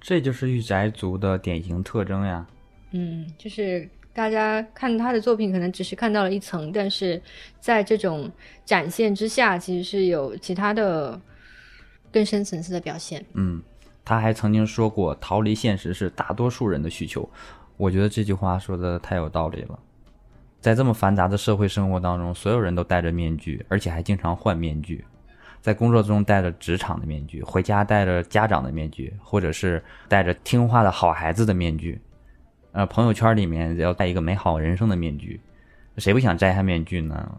这就是御宅族的典型特征呀。嗯，就是大家看他的作品，可能只是看到了一层，但是在这种展现之下，其实是有其他的更深层次的表现。嗯，他还曾经说过：“逃离现实是大多数人的需求。”我觉得这句话说的太有道理了。在这么繁杂的社会生活当中，所有人都戴着面具，而且还经常换面具。在工作中戴着职场的面具，回家戴着家长的面具，或者是戴着听话的好孩子的面具。呃，朋友圈里面要戴一个美好人生的面具，谁不想摘下面具呢？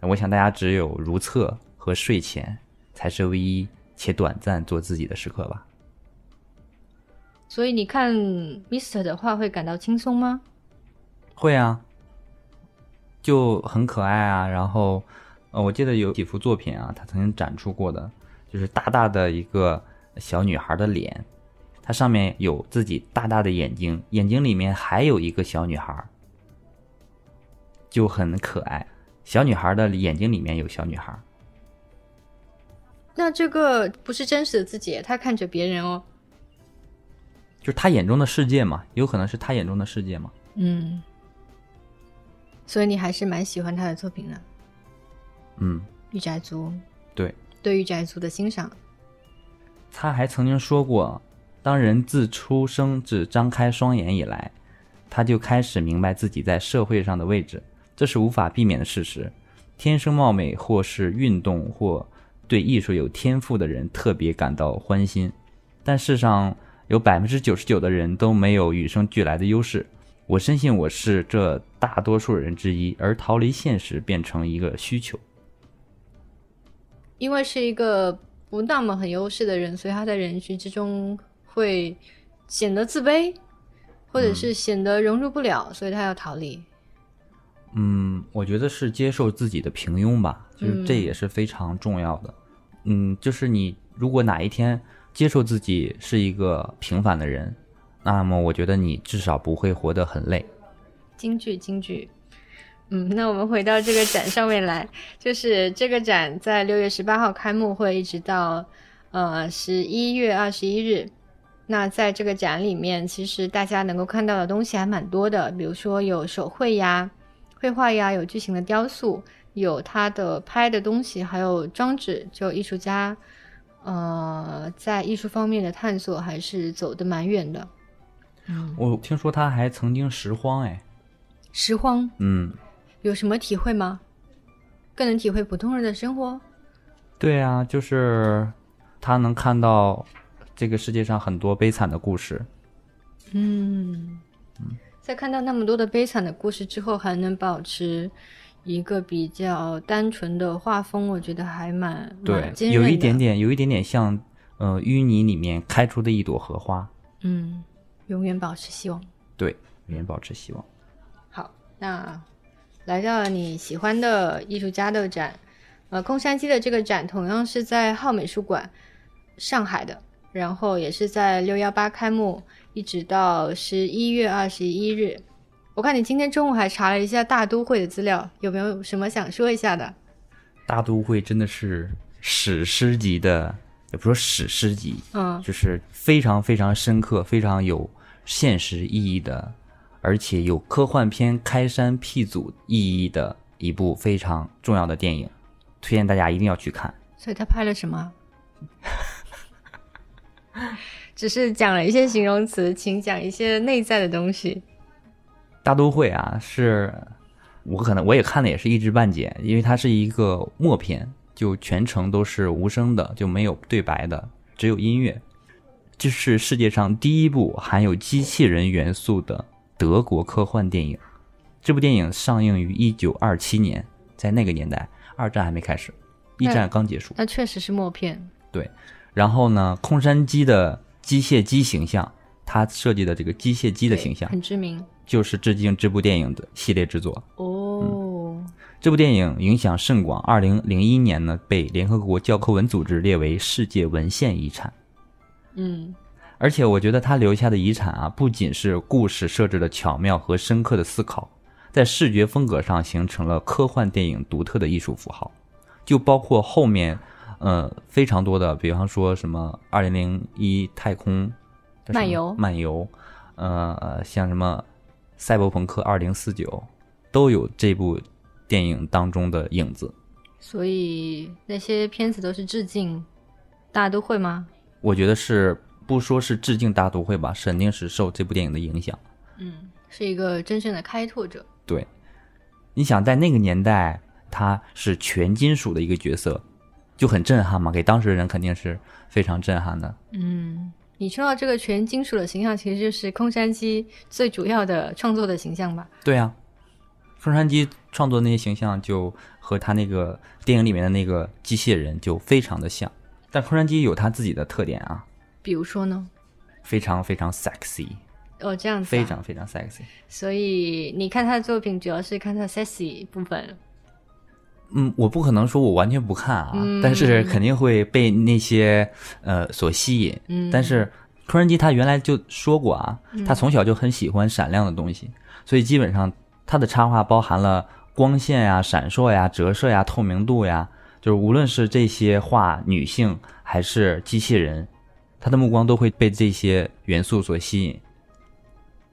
我想大家只有如厕和睡前才是唯一且短暂做自己的时刻吧。所以你看 Mister 的话会感到轻松吗？会啊。就很可爱啊，然后，呃，我记得有几幅作品啊，他曾经展出过的，就是大大的一个小女孩的脸，它上面有自己大大的眼睛，眼睛里面还有一个小女孩，就很可爱。小女孩的眼睛里面有小女孩，那这个不是真实的自己，他看着别人哦，就是他眼中的世界嘛，有可能是他眼中的世界嘛，嗯。所以你还是蛮喜欢他的作品的，嗯，御宅族，对，对御宅族的欣赏。他还曾经说过，当人自出生至张开双眼以来，他就开始明白自己在社会上的位置，这是无法避免的事实。天生貌美或是运动或对艺术有天赋的人特别感到欢心，但世上有百分之九十九的人都没有与生俱来的优势。我深信我是这大多数人之一，而逃离现实变成一个需求。因为是一个不那么很优势的人，所以他在人群之中会显得自卑，或者是显得融入不了，所以他要逃离。嗯，我觉得是接受自己的平庸吧，就是这也是非常重要的。嗯，就是你如果哪一天接受自己是一个平凡的人，那么我觉得你至少不会活得很累。京剧，京剧。嗯，那我们回到这个展上面来，就是这个展在六月十八号开幕，会一直到呃十一月二十一日。那在这个展里面，其实大家能够看到的东西还蛮多的，比如说有手绘呀。绘画呀，有巨型的雕塑，有他的拍的东西，还有装置。就艺术家，呃，在艺术方面的探索还是走得蛮远的。嗯，我听说他还曾经拾荒，哎，拾荒，嗯，有什么体会吗？更能体会普通人的生活。对啊，就是他能看到这个世界上很多悲惨的故事。嗯嗯。在看到那么多的悲惨的故事之后，还能保持一个比较单纯的画风，我觉得还蛮对，有一点点，有一点点像呃淤泥里面开出的一朵荷花。嗯，永远保持希望。对，永远保持希望。好，那来到了你喜欢的艺术家的展，呃，空山鸡的这个展同样是在浩美术馆，上海的，然后也是在六幺八开幕。一直到十一月二十一日，我看你今天中午还查了一下大都会的资料，有没有什么想说一下的？大都会真的是史诗级的，也不说史诗级，嗯，就是非常非常深刻、非常有现实意义的，而且有科幻片开山辟祖意义的一部非常重要的电影，推荐大家一定要去看。所以他拍了什么？只是讲了一些形容词，请讲一些内在的东西。大都会啊，是我可能我也看的也是一知半解，因为它是一个默片，就全程都是无声的，就没有对白的，只有音乐。这是世界上第一部含有机器人元素的德国科幻电影。这部电影上映于一九二七年，在那个年代，二战还没开始，一战刚结束。那确实是默片。对，然后呢，空山鸡的。机械鸡形象，他设计的这个机械鸡的形象很知名，就是致敬这部电影的系列制作。哦，这部电影影响甚广，二零零一年呢被联合国教科文组织列为世界文献遗产。嗯，而且我觉得他留下的遗产啊，不仅是故事设置的巧妙和深刻的思考，在视觉风格上形成了科幻电影独特的艺术符号，就包括后面。呃，非常多的，比方说什么二零零一太空漫游漫游，呃，像什么赛博朋克二零四九，都有这部电影当中的影子。所以那些片子都是致敬大家都会吗？我觉得是，不说是致敬大都会吧，肯定是受这部电影的影响。嗯，是一个真正的开拓者。对，你想在那个年代，他是全金属的一个角色。就很震撼嘛，给当时的人肯定是非常震撼的。嗯，你说到这个全金属的形象，其实就是空山鸡最主要的创作的形象吧？对啊，空山鸡创作那些形象就和他那个电影里面的那个机械人就非常的像，但空山鸡有它自己的特点啊。比如说呢？非常非常 sexy。哦，这样子。非常非常 sexy。所以你看他的作品，主要是看他 sexy 部分。嗯，我不可能说我完全不看啊，但是肯定会被那些呃所吸引。嗯，但是空山鸡他原来就说过啊，他从小就很喜欢闪亮的东西，所以基本上他的插画包含了光线呀、闪烁呀、折射呀、透明度呀，就是无论是这些画女性还是机器人，他的目光都会被这些元素所吸引。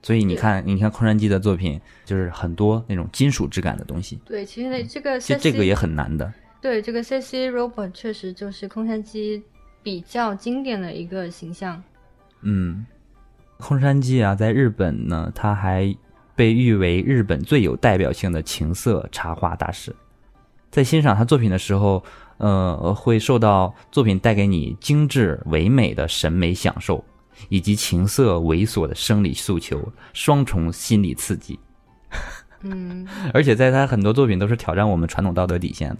所以你看，你看空山鸡的作品，就是很多那种金属质感的东西。对，其实那这个其实这个也很难的。对，这个 C C Robot 确实就是空山鸡比较经典的一个形象。嗯，空山鸡啊，在日本呢，他还被誉为日本最有代表性的情色插画大师。在欣赏他作品的时候，呃，会受到作品带给你精致唯美的审美享受，以及情色猥琐的生理诉求，双重心理刺激。嗯，而且在他很多作品都是挑战我们传统道德底线的。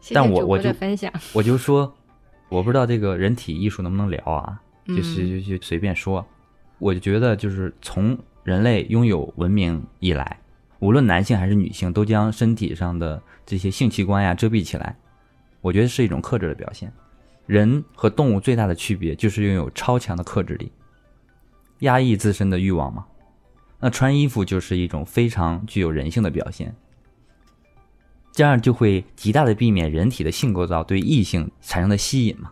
谢谢但我我就的分享。我就说，我不知道这个人体艺术能不能聊啊，就是嗯就就随便说。我就觉得，就是从人类拥有文明以来，无论男性还是女性，都将身体上的这些性器官呀遮蔽起来，我觉得是一种克制的表现。人和动物最大的区别就是拥有超强的克制力，压抑自身的欲望嘛。那穿衣服就是一种非常具有人性的表现。这样就会极大的避免人体的性构造对异性产生的吸引嘛，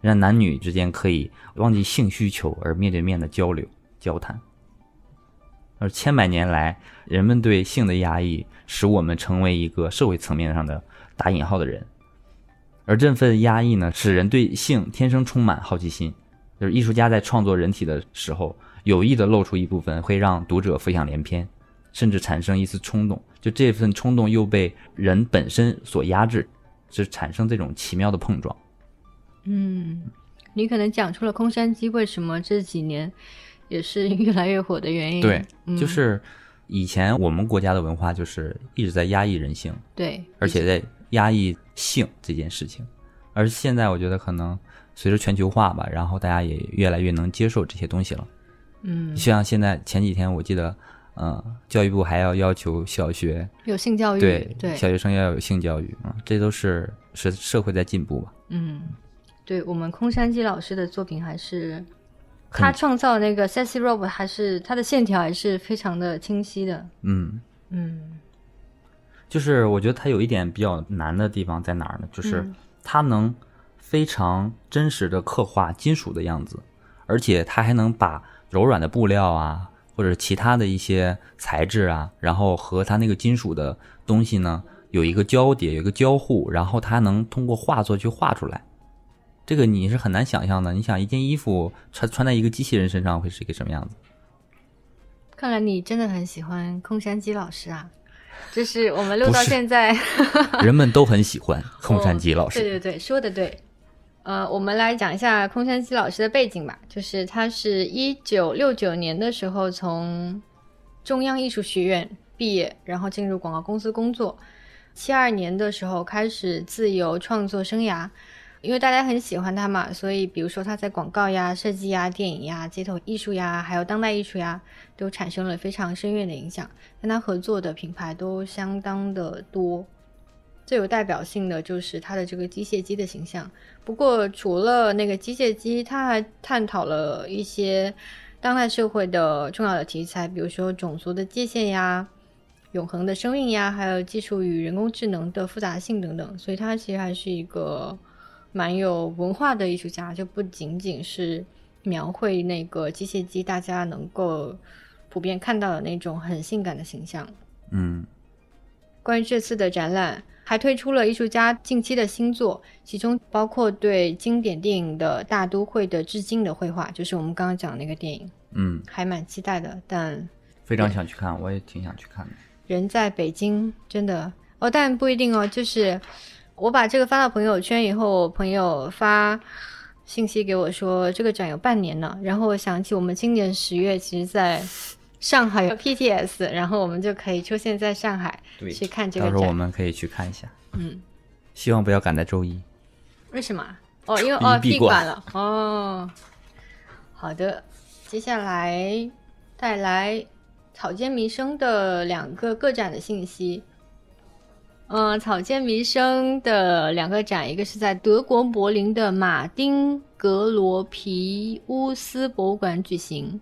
让男女之间可以忘记性需求而面对面的交流交谈。而千百年来，人们对性的压抑，使我们成为一个社会层面上的打引号的人。而这份压抑呢，使人对性天生充满好奇心。就是艺术家在创作人体的时候，有意的露出一部分，会让读者浮想联翩，甚至产生一丝冲动。就这份冲动又被人本身所压制，是产生这种奇妙的碰撞。嗯，你可能讲出了空山鸡为什么这几年也是越来越火的原因。对，嗯就是以前我们国家的文化就是一直在压抑人性，对，而且在压抑性这件事情。而现在我觉得可能随着全球化吧，然后大家也越来越能接受这些东西了。嗯，像现在前几天我记得，呃，教育部还要要求小学有性教育，对对，小学生要有性教育啊、这都是是社会在进步吧。嗯，对我们空山鸡老师的作品还是。他创造那个 sexy robe 还是他的线条还是非常的清晰的，嗯，嗯，就是我觉得它有一点比较难的地方在哪儿呢？就是嗯它能非常真实的刻画金属的样子，而且它还能把柔软的布料啊，或者其他的一些材质啊，然后和它那个金属的东西呢有一个交叠，有一个交互，然后它能通过画作去画出来。这个你是很难想象的。你想一件衣服穿穿在一个机器人身上会是一个什么样子？看来你真的很喜欢空山鸡老师啊！就是我们录到现在，人们都很喜欢空山鸡老师。哦对对对，说的对。呃，我们来讲一下空山鸡老师的背景吧。就是他是一九六九年的时候从中央艺术学院毕业，然后进入广告公司工作。七二年的时候开始自由创作生涯，因为大家很喜欢他嘛，所以比如说他在广告呀、设计呀、电影呀、街头艺术呀，还有当代艺术呀，都产生了非常深远的影响。跟他合作的品牌都相当的多。最有代表性的就是他的这个机械机的形象。不过，除了那个机械机，他还探讨了一些当代社会的重要的题材，比如说种族的界限呀、永恒的生命呀，还有技术与人工智能的复杂性等等。所以，他其实还是一个蛮有文化的艺术家，就不仅仅是描绘那个机械机大家能够普遍看到的那种很性感的形象。嗯关于这次的展览，还推出了艺术家近期的新作，其中包括对经典电影的大都会的致敬的绘画，就是我们刚刚讲的那个电影，嗯，还蛮期待的。但非常想去看，我也挺想去看的。人在北京，真的哦，但不一定哦。就是我把这个发到朋友圈以后，我朋友发信息给我说，这个展有半年了。然后我想起我们今年十月，其实在上海有 PTS，然后我们就可以出现在上海对去看这个展到时候我。们可以去看一下，嗯，希望不要赶在周一。为什么啊？哦，因为 哦闭馆了。哦，好的，接下来带来草间弥生的两个个展的信息。嗯，草间弥生的两个展，一个是在德国柏林的马丁格罗皮乌斯博物馆举行，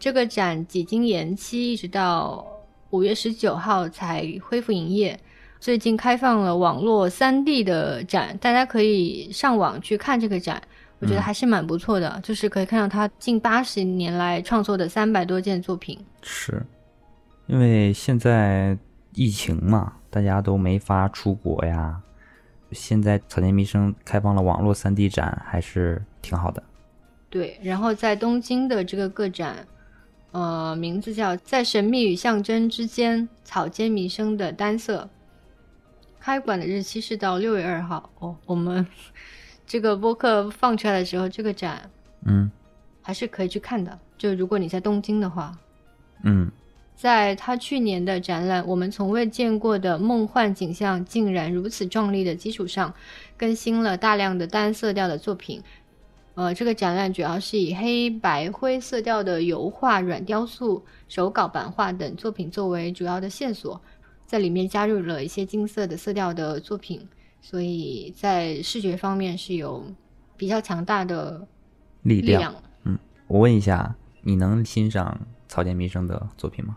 这个展几经延期，一直到五月十九号才恢复营业。最近开放了网络三 D 的展，大家可以上网去看这个展，我觉得还是蛮不错的，就是可以看到他近八十年来创作的三百多件作品。是，因为现在疫情嘛，大家都没法出国呀。现在草间弥生开放了网络 3D 展，还是挺好的。对，然后在东京的这个个展，呃，名字叫《在神秘与象征之间：草间弥生的单色》。开馆的日期是到六月二号哦。我们 这个播客放出来的时候，这个展嗯还是可以去看的。就如果你在东京的话，嗯在他去年的展览《我们从未见过的梦幻景象竟然如此壮丽》的基础上，更新了大量的单色调的作品。呃，这个展览主要是以黑白灰色调的油画、软雕塑、手稿版画等作品作为主要的线索，在里面加入了一些金色的色调的作品，所以在视觉方面是有比较强大的力量。力量。我问一下，你能欣赏草间弥生的作品吗？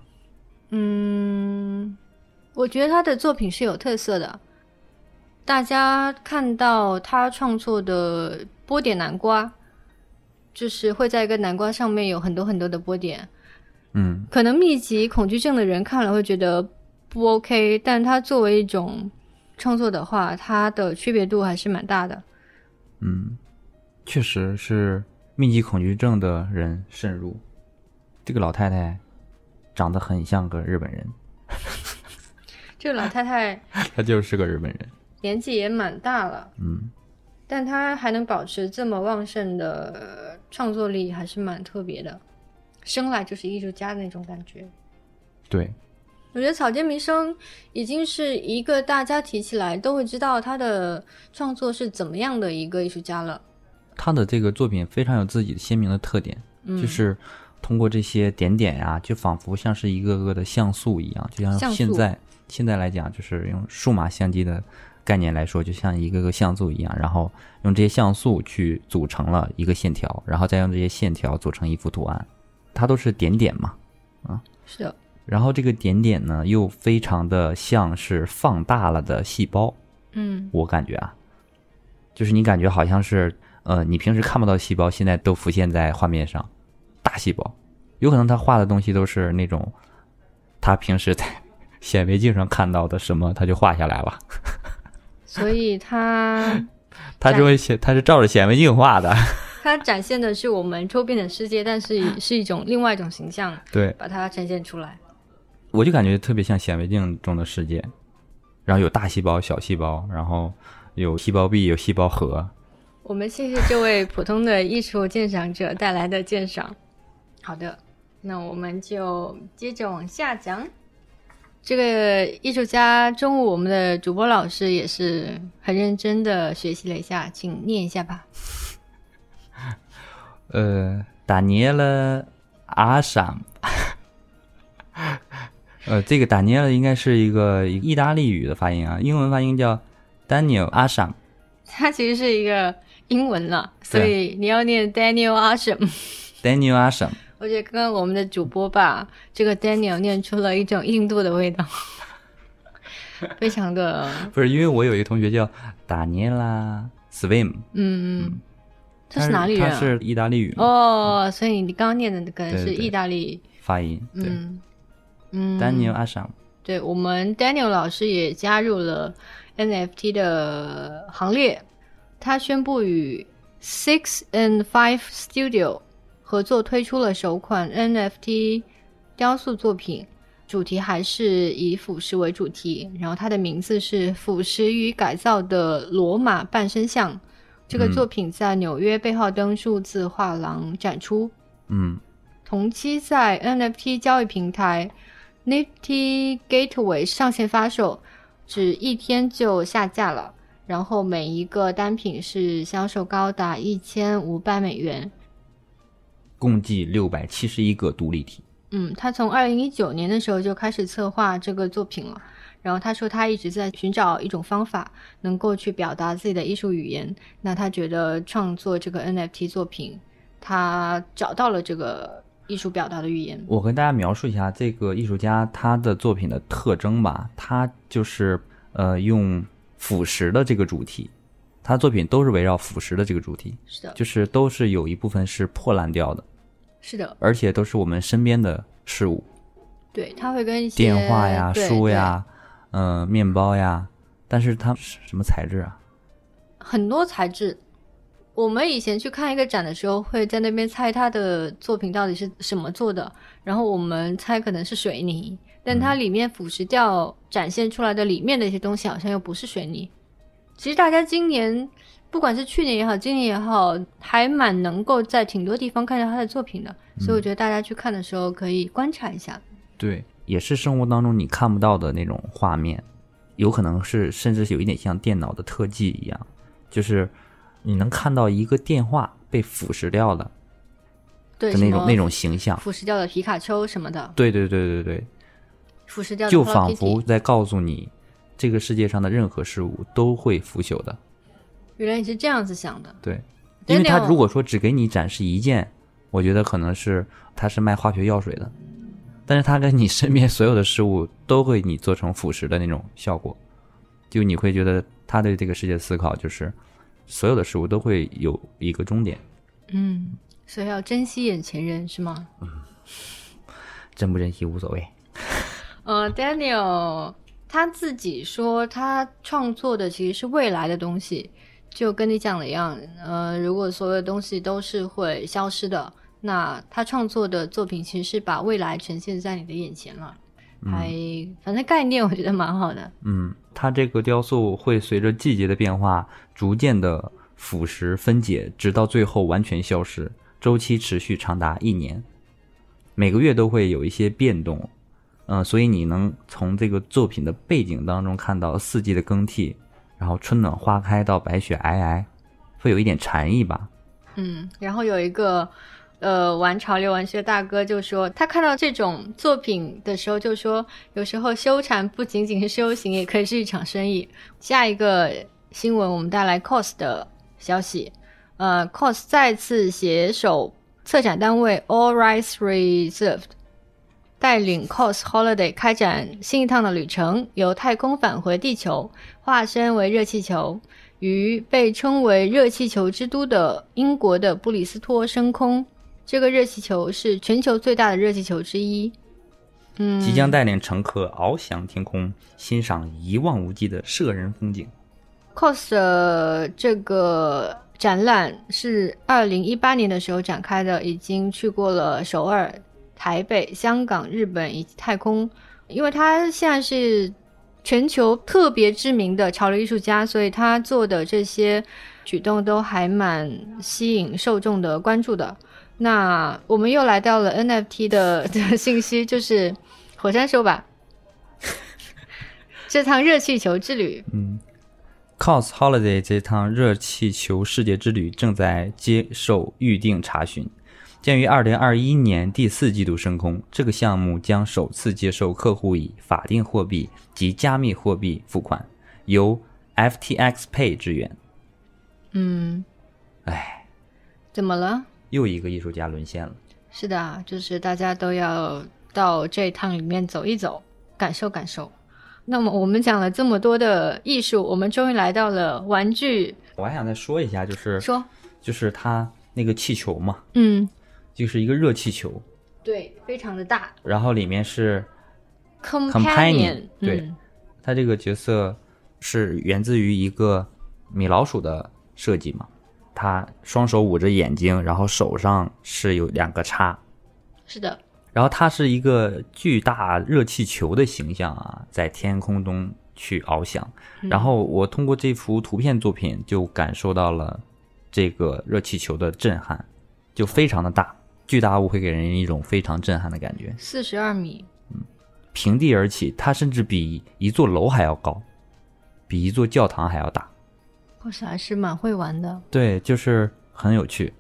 嗯，我觉得他的作品是有特色的。大家看到他创作的波点南瓜，就是会在一个南瓜上面有很多很多的波点。嗯可能密集恐惧症的人看了会觉得不 OK，但他作为一种创作的话，它的区别度还是蛮大的。嗯，确实是密集恐惧症的人慎入。这个老太太长得很像个日本人，这个老太太 她就是个日本人。年纪也蛮大了，嗯但她还能保持这么旺盛的创作力，还是蛮特别的。生来就是艺术家的那种感觉。对，我觉得草间弥生已经是一个大家提起来都会知道他的创作是怎么样的一个艺术家了。他的这个作品非常有自己的鲜明的特点，嗯，就是通过这些点点呀、就仿佛像是一个个的像素一样，就像现在现在来讲，就是用数码相机的概念来说，就像一个个像素一样，然后用这些像素去组成了一个线条，然后再用这些线条组成一幅图案，它都是点点嘛。啊。是。的，然后这个点点呢，又非常的像是放大了的细胞，嗯。我感觉啊，就是你感觉好像是呃，你平时看不到细胞，现在都浮现在画面上，大细胞，有可能他画的东西都是那种他平时在 显微镜上看到的什么，他就画下来了，所以他 他就会显，他是照着显微镜画的，他展现的是我们周边的世界，但是是一种另外一种形象，对，把它呈现出来。我就感觉特别像显微镜中的世界，然后有大细胞、小细胞，然后有细胞壁、有细胞核，我们谢谢这位普通的艺术鉴赏者带来的鉴赏。好的，那我们就接着往下讲。这个艺术家，中午我们的主播老师也是很认真的学习了一下，请念一下吧。呃，达尼埃勒阿尚，呃，这个达尼埃勒应该是一个意大利语的发音啊，英文发音叫 Daniel 阿尚。它其实是一个英文了，所以你要念 Daniel Asham。Daniel 阿尚，我觉得刚刚我们的主播吧这个 Daniel 念出了一种印度的味道，非常的 不是因为我有一个同学叫达尼拉 Swim，嗯。嗯，他他是哪里人、啊？他是意大利语嘛。哦，所以你刚刚念的可能是意大利，发音，对。嗯嗯。Daniel 阿尚，对我们 Daniel 老师也加入了 NFT 的行列，他宣布与 Six and Five Studio 合作推出了首款 NFT 雕塑作品，主题还是以腐蚀为主题，然后它的名字是《腐蚀与改造的罗马半身像》。这个嗯作品在纽约贝浩登数字画廊展出，嗯同期在 NFT 交易平台 Nifty Gateway 上线发售，只一天就下架了。然后每一个单品是销售高达一千五百美元。共计六百七十一个独立体。嗯，他从二零一九年的时候就开始策划这个作品了。然后他说他一直在寻找一种方法，能够去表达自己的艺术语言。那他觉得创作这个 NFT 作品，他找到了这个艺术表达的语言。我跟大家描述一下这个艺术家他的作品的特征吧，他就是呃用腐蚀的这个主题，他的作品都是围绕腐蚀的这个主题，是的，就是都是有一部分是破烂掉的，是的，而且都是我们身边的事物，对，他会跟一些电话呀、书呀、嗯、呃面包呀，但是它是什么材质啊？很多材质。我们以前去看一个展的时候，会在那边猜他的作品到底是什么做的，然后我们猜可能是水泥，但它里面腐蚀掉展现出来的里面的一些东西，好像又不是水泥。其实大家今年，不管是去年也好，今年也好，还蛮能够在挺多地方看到他的作品的。所以我觉得大家去看的时候可以观察一下。对，也是生活当中你看不到的那种画面，有可能是甚至有一点像电脑的特技一样，就是你能看到一个电话被腐蚀掉了对，的那种那种形象。腐蚀掉的皮卡丘什么的，对对对对对，腐蚀掉的就仿佛在告诉你，这个世界上的任何事物都会腐朽的。原来你是这样子想的。对，因为他如果说只给你展示一件，我觉得可能是他是卖化学药水的，但是他跟你身边所有的事物都会你做成腐蚀的那种效果，就你会觉得他对这个世界思考就是所有的事物都会有一个终点，嗯，所以要珍惜眼前人是吗？嗯珍不珍惜无所谓。呃，Daniel 他自己说他创作的其实是未来的东西，就跟你讲的一样。呃，如果所有的东西都是会消失的，那他创作的作品其实是把未来呈现在你的眼前了。还反正概念我觉得蛮好的。嗯，它这个雕塑会随着季节的变化，逐渐的腐蚀分解，直到最后完全消失，周期持续长达一年，每个月都会有一些变动。嗯、所以你能从这个作品的背景当中看到四季的更替，然后春暖花开到白雪皑皑，会有一点禅意吧。嗯，然后有一个呃玩潮流玩具的大哥就说，他看到这种作品的时候就说，有时候修禅不仅仅是修行，也可以是一场生意。下一个新闻我们带来 COS 的消息，呃，COS 再次携手策展单位 All Rights Reserved。带领 COS Holiday 开展新一趟的旅程，由太空返回地球，化身为热气球，于被称为热气球之都的英国的布里斯托升空。这个热气球是全球最大的热气球之一。嗯，即将带领乘客翱翔天空，欣赏一望无际的摄人风景。COS 的这个展览是二零一八年的时候展开的，已经去过了首尔、台北、香港、日本以及太空。因为他现在是全球特别知名的潮流艺术家，所以他做的这些举动都还蛮吸引受众的关注的。那我们又来到了 NFT 的 的信息，就是火山说吧，这趟热气球之旅，嗯 COS Holiday 这趟热气球世界之旅正在接受预定查询，将于二零二一年第四季度升空。这个项目将首次接受客户以法定货币及加密货币付款，由 FTX Pay 支援。嗯，哎，怎么了？又一个艺术家沦陷了。是的啊，就是大家都要到这一趟里面走一走，感受感受。那么我们讲了这么多的艺术，我们终于来到了玩具。我还想再说一下，就是说，就是它那个气球嘛，嗯，就是一个热气球，对，非常的大。然后里面是，companion，对嗯。它这个角色是源自于一个米老鼠的设计嘛，它双手捂着眼睛，然后手上是有两个叉，是的，然后它是一个巨大热气球的形象啊，在天空中去翱翔。然后我通过这幅图片作品就感受到了这个热气球的震撼，就非常的大，巨大物会给人一种非常震撼的感觉。四十二米，平地而起，它甚至比一座楼还要高，比一座教堂还要大。或许还是蛮会玩的。对，就是很有趣。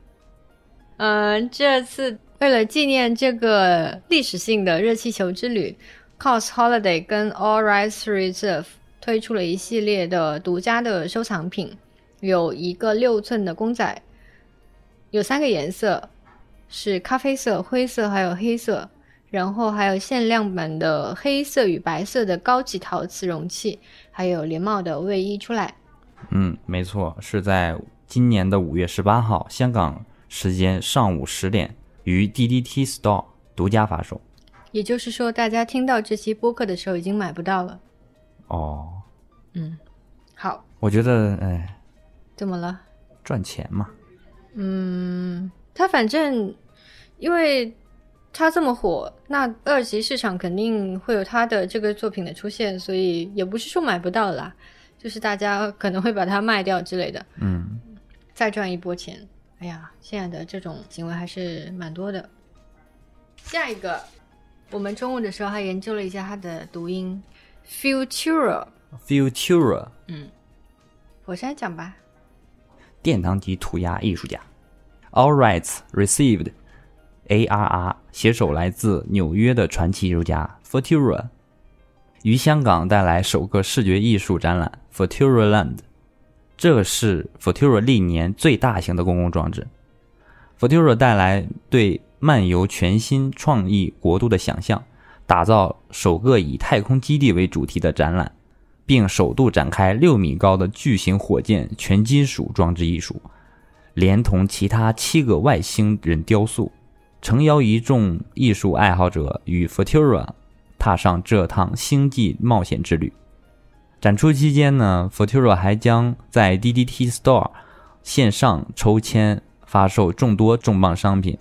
嗯，这次为了纪念这个历史性的热气球之旅，COS Holiday 跟 All Rights Reserve 推出了一系列的独家的收藏品，有一个六寸的公仔，有三个颜色，是咖啡色、灰色还有黑色，然后还有限量版的黑色与白色的高级陶瓷容器，还有连帽的卫衣出来。嗯，没错，是在今年的五月十八号，香港时间上午十点，于 DDT Store 独家发售。也就是说，大家听到这期播客的时候已经买不到了。哦，嗯，好，我觉得，哎，怎么了？赚钱嘛。嗯，他反正因为他这么火，那二级市场肯定会有他的这个作品的出现，所以也不是说买不到啦，就是大家可能会把它卖掉之类的，嗯，再赚一波钱。哎呀，现在的这种行为还是蛮多的。下一个，我们中午的时候还研究了一下它的读音，Futura。Futura 火山讲吧。殿堂级涂鸦艺术家，All rights received。ARR 携手来自纽约的传奇艺术家 Futura，于香港带来首个视觉艺术展览 Futura Land。这是 Futura 历年最大型的公共装置。Futura 带来对漫游全新创意国度的想象，打造首个以太空基地为主题的展览，并首度展开六米高的巨型火箭全金属装置艺术，连同其他七个外星人雕塑，诚邀一众艺术爱好者与 Futura 踏上这趟星际冒险之旅。展出期间呢，Futura 还将在 DDT Store 线上抽签发售众多重磅商品，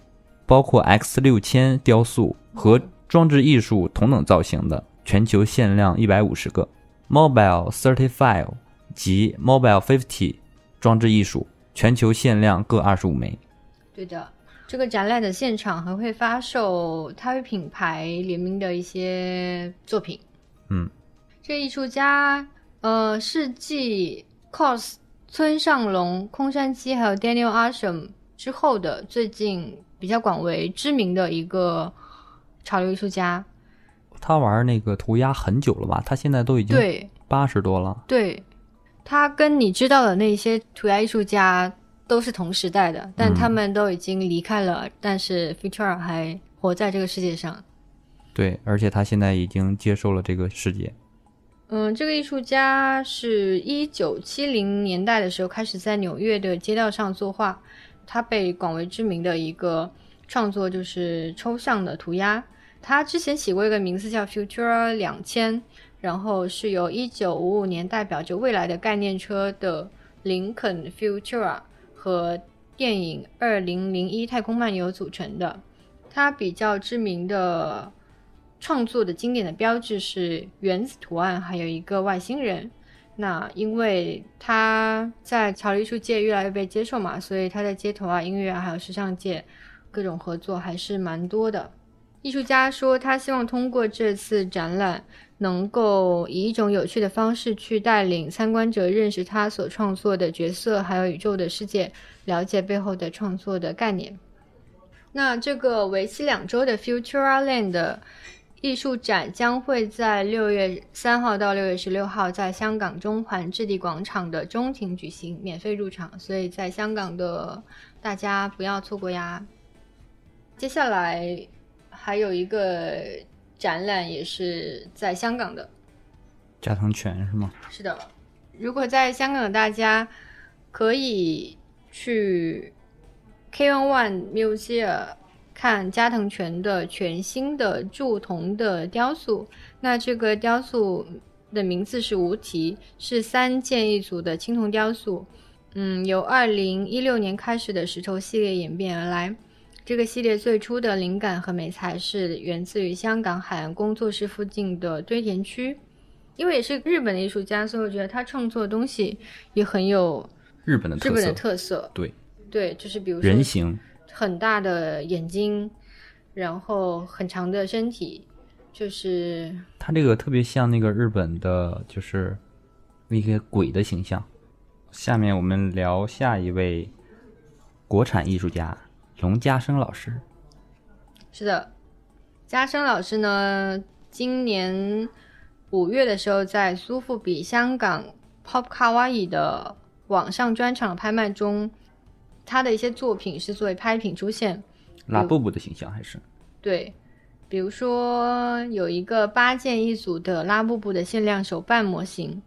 包括 X 六千雕塑和装置艺术同等造型的全球限量一百五十个 Mobile Thirty Five 及 Mobile Fifty 装置艺术全球限量各二十五枚。对的，这个展览的现场还会发售他与品牌联名的一些作品。嗯，这艺术家，呃，是继 cos 村上隆、空山鸡还有 Daniel Asham 之后的最近比较广为知名的一个潮流艺术家。他玩那个涂鸦很久了吧？他现在都已经对八十多了。对，他跟你知道的那些涂鸦艺术家都是同时代的，但他们都已经离开了，但是 Futura 还活在这个世界上。对，而且他现在已经接受了这个世界。嗯，这个艺术家是一九七零年代的时候开始在纽约的街道上作画，他被广为知名的一个创作就是抽象的涂鸦。他之前起过一个名字叫 Futura 两千，然后是由一九五五年代表着未来的概念车的林肯 Futura 和电影二零零一太空漫游组成的。它比较知名的创作的经典的标志是原子图案，还有一个外星人。那因为他在潮流艺术界越来越被接受嘛，所以他在街头啊、音乐啊，还有时尚界各种合作还是蛮多的。艺术家说，他希望通过这次展览，能够以一种有趣的方式去带领参观者认识他所创作的角色，还有宇宙的世界，了解背后的创作的概念。那这个为期两周的 Futura Land 艺术展将会在六月三号到六月十六号在香港中环置地广场的中庭举行，免费入场，所以在香港的大家不要错过呀。接下来还有一个展览也是在香港的，加藤泉是吗？是的，如果在香港的大家可以去 K One One Museum 看加藤泉的全新的铸铜的雕塑。那这个雕塑的名字是无题，是三件一组的青铜雕塑。嗯，由二零一六年开始的石头系列演变而来。这个系列最初的灵感和美材是源自于香港海洋工作室附近的堆填区。因为也是日本的艺术家，所以我觉得他创作的东西也很有日本的特日本的色，特色。对，对，就是比如说人形，很大的眼睛，然后很长的身体，就是他这个特别像那个日本的，就是那些鬼的形象。下面我们聊下一位国产艺术家龙家生老师。是的。家生老师呢，今年五月的时候，在苏富比香港 Pop Kawaii 的网上专场拍卖中，他的一些作品是作为拍品出现。拉布布的形象还是对，比如说有一个八件一组的拉布布的限量手办模型，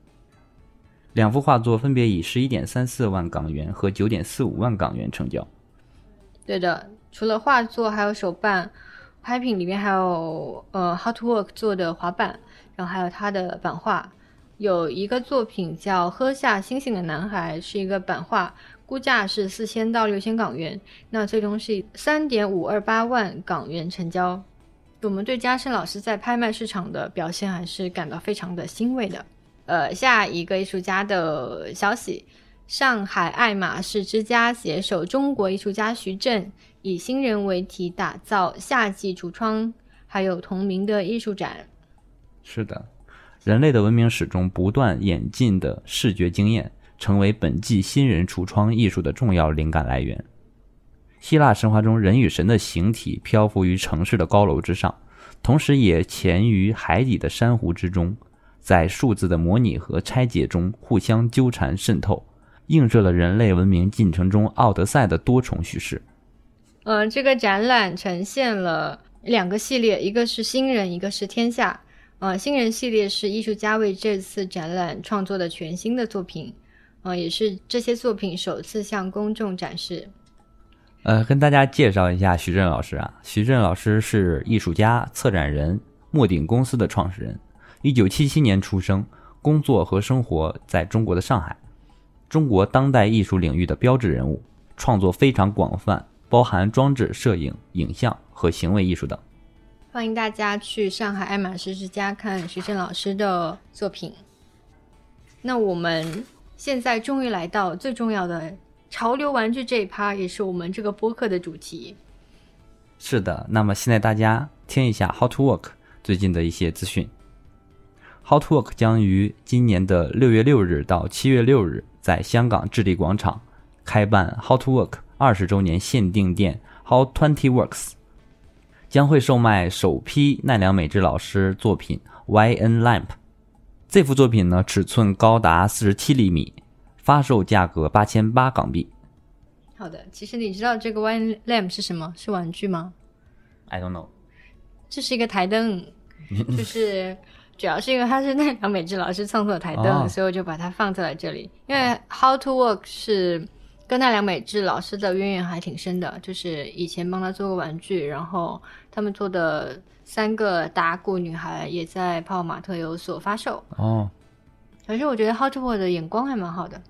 两幅画作分别以十一点三四万港元和九点四五万港元成交。对的，除了画作，还有手办，拍品里面还有呃 Hot Work 做的滑板，然后还有他的版画。有一个作品叫《喝下星星的男孩》，是一个版画，估价是四千到六千港元，那最终是以三点五二八万港元成交。我们对嘉盛老师在拍卖市场的表现还是感到非常的欣慰的。呃，下一个艺术家的消息，上海爱马仕之家携手中国艺术家徐震，以新人为题打造夏季橱窗，还有同名的艺术展。是的，人类的文明史中不断演进的视觉经验。成为本季新人橱窗艺术的重要灵感来源。希腊神话中，人与神的形体漂浮于城市的高楼之上，同时也潜于海底的珊瑚之中，在数字的模拟和拆解中互相纠缠渗透，映射了人类文明进程中奥德赛的多重叙事。呃，这个展览呈现了两个系列，一个是新人，一个是天下。呃，新人系列是艺术家为这次展览创作的全新的作品。呃，也是这些作品首次向公众展示。呃，跟大家介绍一下徐震老师啊，徐震老师是艺术家、策展人，墨鼎公司的创始人。一九七七年出生，工作和生活在中国的上海，中国当代艺术领域的标志人物，创作非常广泛，包含装置、摄影、影像和行为艺术等。欢迎大家去上海爱马仕之家看徐震老师的作品。那我们。现在终于来到最重要的潮流玩具这一趴，也是我们这个播客的主题。是的，那么现在大家听一下 How to Work 最近的一些资讯。How to Work 将于今年的六月六日到七月六日在香港置地广场开办 How to Work 二十周年限定店 How Twenty Works，将会售卖首批奈良美智老师作品 YN Lamp。这幅作品呢，尺寸高达四十七厘米，发售价格八千八港币。好的，其实你知道这个 One Lamp 是什么？是玩具吗？I don't know。这是一个台灯，就是主要是因为它是奈良美智老师创作的台灯，所以我就把它放在了这里。因为 How to Work 是跟奈良美智老师的渊源还挺深的，就是以前帮他做过玩具，然后他们做的。三个打鼓女孩也在泡玛特有所发售哦，可是我觉得 How to Work 的眼光还蛮好的。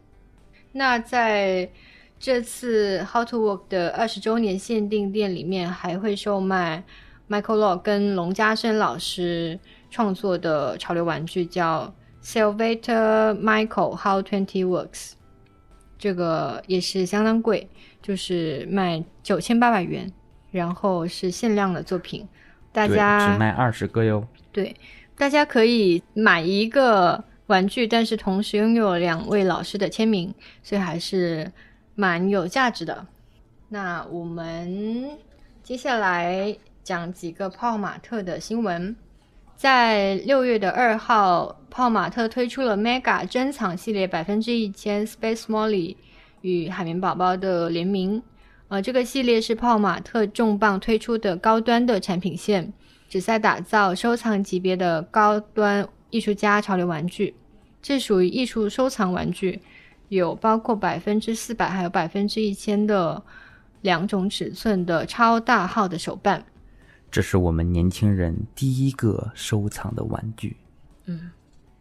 那在这次 How to Work 的二十周年限定店里面，还会售卖 Michael Law 跟龙家生老师创作的潮流玩具，叫 Salvator Michael How Twenty Works，这个也是相当贵，就是卖九千八百元，然后是限量的作品。大家只卖二十个哟。对，大家可以买一个玩具，但是同时拥有两位老师的签名，所以还是蛮有价值的。那我们接下来讲几个泡玛特的新闻。在六月的二号，泡玛特推出了 Mega 珍藏系列百分之一千 Space Molly 与海绵宝宝的联名。呃，这个系列是泡玛特重磅推出的高端的产品线，旨在打造收藏级别的高端艺术家潮流玩具。这属于艺术收藏玩具，有包括百分之四百还有百分之一千的两种尺寸的超大号的手办。这是我们年轻人第一个收藏的玩具。嗯，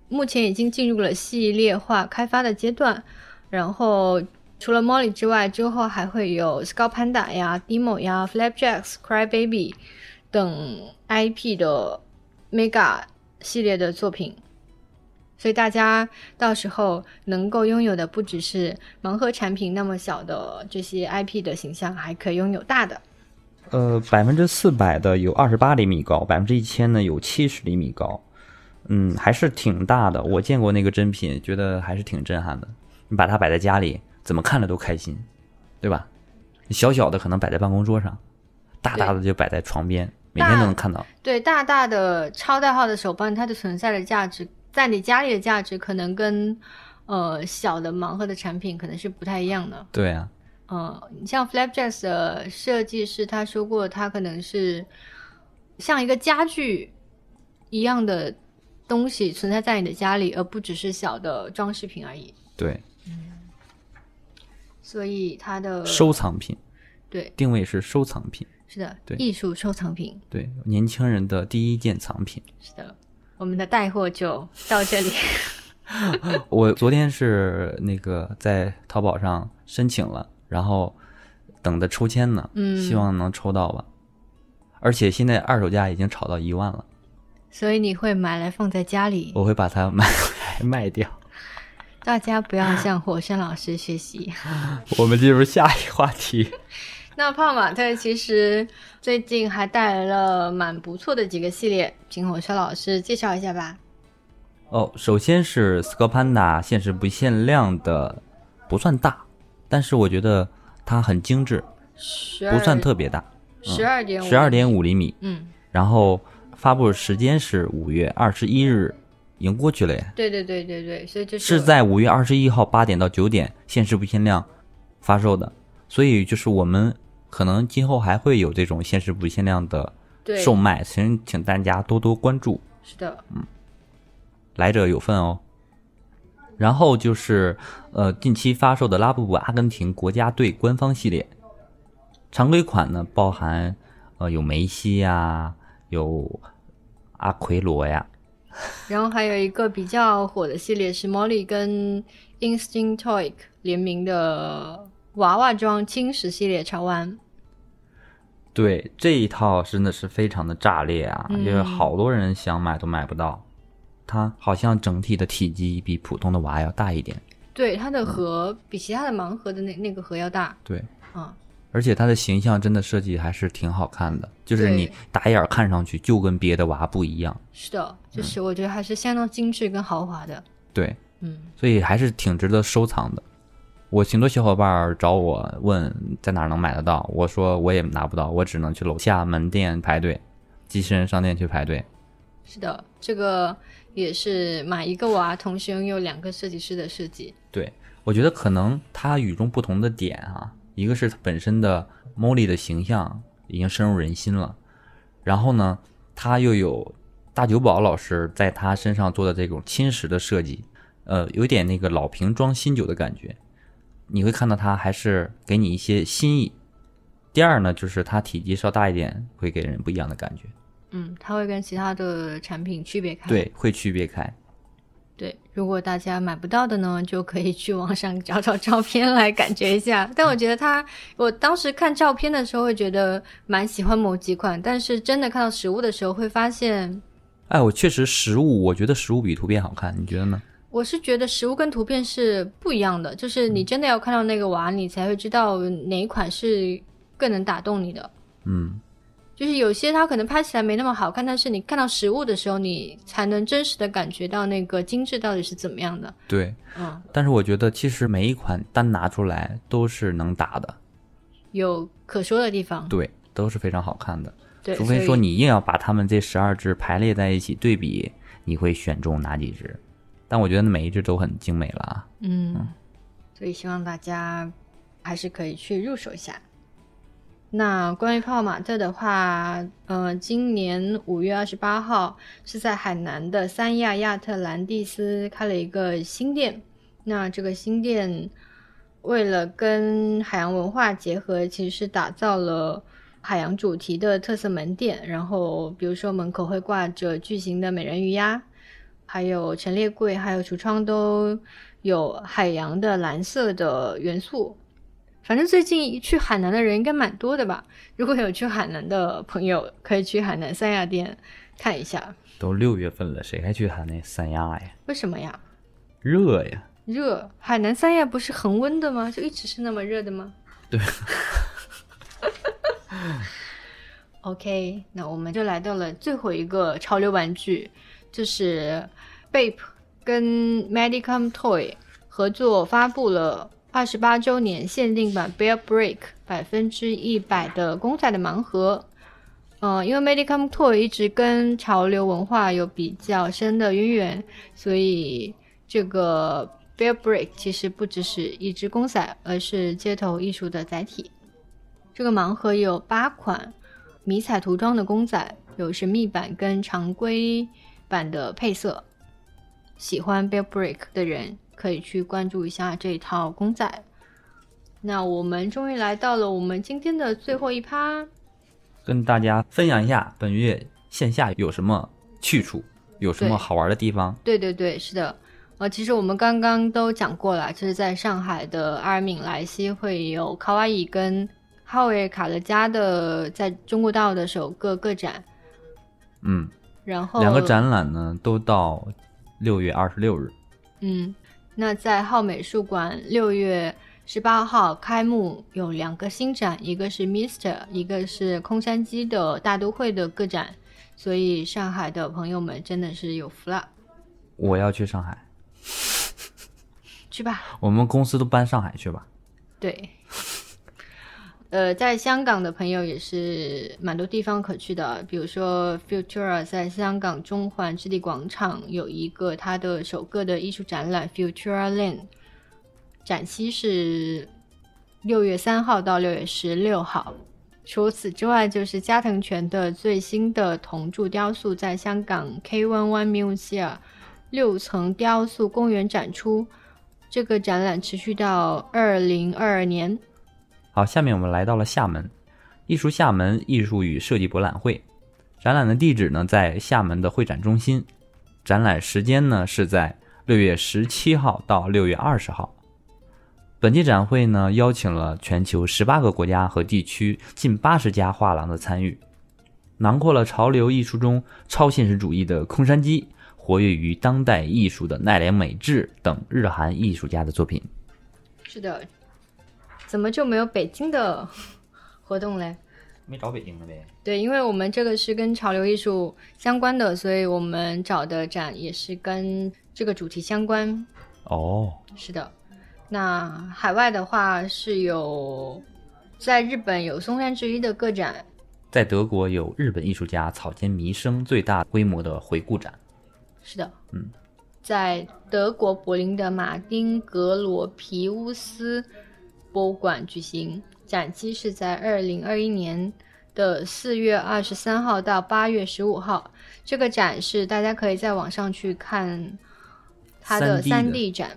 目前已经进入了系列化开发的阶段，然后。除了 Molly 之外，之后还会有 Scout Panda 呀、Demo 呀、Flapjacks、Cry Baby 等 IP 的 Mega 系列的作品，所以大家到时候能够拥有的不只是盲盒产品那么小的这些 IP 的形象，还可以拥有大的。呃，百分之四百的有二十八厘米高，百分之一千呢有七十厘米高，嗯，还是挺大的。我见过那个真品，觉得还是挺震撼的。你把它摆在家里。怎么看着都开心，对吧？小小的可能摆在办公桌上，大大的就摆在床边，每天都能看到。对，大大的超大号的手办，它的存在的价值，在你家里的价值，可能跟呃小的盲盒的产品可能是不太一样的。对啊，嗯，你像 Flapjacks 的设计师他说过，他可能是像一个家具一样的东西存在在你的家里，而不只是小的装饰品而已。对。所以它的收藏品，对，定位是收藏品，是的，对，艺术收藏品，对，年轻人的第一件藏品，是的，我们的带货就到这里。我昨天是那个在淘宝上申请了，然后等着抽签呢，嗯希望能抽到吧。而且现在二手价已经炒到一万了，所以你会买来放在家里。我会把它买回来卖掉。大家不要向火山老师学习。我们进入下一话题。那泡玛特其实最近还带来了蛮不错的几个系列，请火山老师介绍一下吧。哦，首先是 s c o Panda 限时不限量的，不算大，但是我觉得它很精致，不算特别大，十二点十二点五厘米。嗯，然后发布时间是五月二十一日，已经过去了耶。对对对对对，所以就是是在五月二十一号八点到九点限时不限量发售的，所以就是我们可能今后还会有这种限时不限量的售卖，请请大家多多关注，是的，嗯。来者有份哦。然后就是呃近期发售的拉布布阿根廷国家队官方系列，常规款呢包含呃有梅西呀，有阿奎罗呀，然后还有一个比较火的系列是 Molly 跟 Instinct Toy 联名的娃娃装青石系列潮玩。对这一套真的是非常的炸裂啊，嗯就是好多人想买都买不到。它好像整体的体积比普通的娃要大一点，对，它的盒比其他的盲盒的那那个盒要大对，啊。而且它的形象真的设计还是挺好看的，就是你打眼儿看上去就跟别的娃不一样，是的，就是我觉得还是相当精致跟豪华的。对，嗯，所以还是挺值得收藏的。我挺多小伙伴儿找我问在哪儿能买得到，我说我也拿不到，我只能去楼下门店排队，机器人商店去排队。是的，这个也是买一个娃同时拥有两个设计师的设计。对，我觉得可能它与众不同的点啊，一个是它本身的 Molly 的形象已经深入人心了，然后呢，它又有大久保老师在他身上做的这种侵蚀的设计，呃，有点那个老瓶装新酒的感觉，你会看到它还是给你一些新意。第二呢，就是它体积稍大一点，会给人不一样的感觉，嗯，它会跟其他的产品区别开。对，会区别开。对，如果大家买不到的呢，就可以去网上找找照片来感觉一下。但我觉得它，我当时看照片的时候会觉得蛮喜欢某几款，但是真的看到实物的时候会发现，哎，我确实实物，我觉得实物比图片好看，你觉得呢？我是觉得实物跟图片是不一样的，就是你真的要看到那个娃，你才会知道哪一款是更能打动你的。嗯，就是有些它可能拍起来没那么好看，但是你看到实物的时候，你才能真实的感觉到那个精致到底是怎么样的。对。嗯，但是我觉得其实每一款单拿出来都是能打的，有可说的地方。对，都是非常好看的。对，除非说你硬要把它们这十二只排列在一起对比，你会选中哪几只？但我觉得每一只都很精美了啊。嗯，所以希望大家还是可以去入手一下。那关于泡泡玛特的话，呃，今年五月二十八号是在海南的三亚亚特兰蒂斯开了一个新店。那这个新店为了跟海洋文化结合，其实是打造了海洋主题的特色门店。然后，比如说门口会挂着巨型的美人鱼呀，还有陈列柜，还有橱窗都有海洋的蓝色的元素。反正最近去海南的人应该蛮多的吧？如果有去海南的朋友，可以去海南三亚店看一下。都六月份了，谁还去海南三亚呀？为什么呀？热呀！热，海南三亚不是恒温的吗？就一直是那么热的吗？对。OK，那我们就来到了最后一个潮流玩具，就是 Bape 跟 Medicom Toy 合作发布了二十八周年限定版 Bear Break 百分之一百的公仔的盲盒。呃，因为 Medicom Toy 一直跟潮流文化有比较深的渊源，所以这个 Bear Break 其实不只是一只公仔，而是街头艺术的载体。这个盲盒有八款迷彩涂装的公仔，有神秘版跟常规版的配色。喜欢 Bear Break 的人可以去关注一下这一套公仔。那我们终于来到了我们今天的最后一趴，跟大家分享一下本月线下有什么去处，有什么好玩的地方。对对对，是的。呃，其实我们刚刚都讲过了，就是在上海的阿尔敏莱西会有卡哇伊跟浩维卡勒加的在中国大陆的首个个展，嗯，然后两个展览呢都到六月二十六日。嗯，那在浩美术馆六月十八号开幕，有两个新展，一个是 Mister，一个是空山鸡的大都会的个展，所以上海的朋友们真的是有福了，我要去上海，去吧。我们公司都搬上海去吧。对，呃，在香港的朋友也是蛮多地方可去的，比如说 Futura 在香港中环置地广场有一个它的首个的艺术展览 Futura Land，展期是六月三号到六月十六号。除此之外，就是加藤泉的最新的铜铸雕塑在香港 K One One Museum 六层雕塑公园展出。这个展览持续到二零二二年。好，下面我们来到了厦门，艺术厦门艺术与设计博览会。展览的地址呢在厦门的会展中心，展览时间呢是在六月十七号到六月二十号。本届展会呢邀请了全球十八个国家和地区近八十家画廊的参与，囊括了潮流艺术中超现实主义的空山鸡。活跃于当代艺术的奈良美智等日韩艺术家的作品。是的，怎么就没有北京的活动嘞？没找北京的呗。对，因为我们这个是跟潮流艺术相关的，所以我们找的展也是跟这个主题相关。哦，是的。那海外的话是有，在日本有松山之一的个展，在德国有日本艺术家草间弥生最大规模的回顾展。是的，嗯，在德国柏林的马丁格罗皮乌斯博物馆举行，展期是在二零二一年的四月二十三号到八月十五号。这个展是大家可以在网上去看它的三 D 展，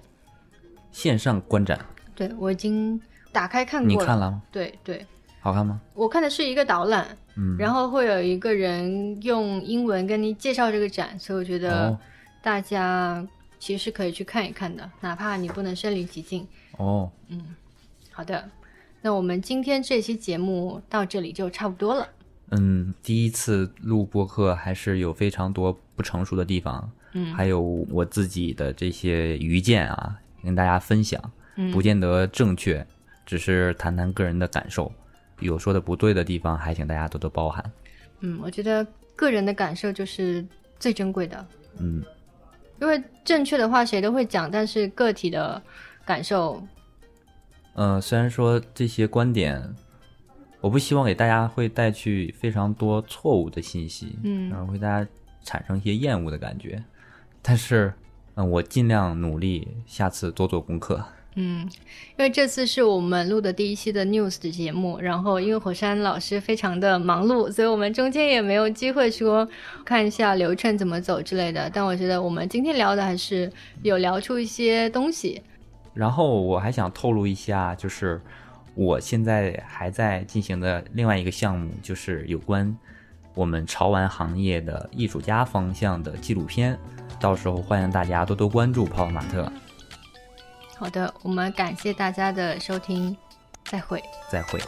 线上观展。对我已经打开看过，你看了吗？对对，好看吗？我看的是一个导览。嗯，然后会有一个人用英文跟你介绍这个展，所以我觉得大家其实可以去看一看的，哪怕你不能身临其境。哦，嗯，好的，那我们今天这期节目到这里就差不多了。嗯，第一次录播客还是有非常多不成熟的地方，嗯，还有我自己的这些愚见啊，跟大家分享，不见得正确，只是谈谈个人的感受。有说的不对的地方，还请大家多多包涵。嗯，我觉得个人的感受就是最珍贵的。嗯，因为正确的话谁都会讲，但是个体的感受，嗯，虽然说这些观点，我不希望给大家会带去非常多错误的信息，嗯，然后会大家产生一些厌恶的感觉，但是，嗯，我尽量努力，下次多做功课。嗯，因为这次是我们录的第一期的 news 的节目，然后因为火山老师非常的忙碌，所以我们中间也没有机会说看一下流程怎么走之类的。但我觉得我们今天聊的还是有聊出一些东西。然后我还想透露一下，就是我现在还在进行的另外一个项目，就是有关我们潮玩行业的艺术家方向的纪录片，到时候欢迎大家多多关注泡泡玛特。好的，我们感谢大家的收听，再会，再会。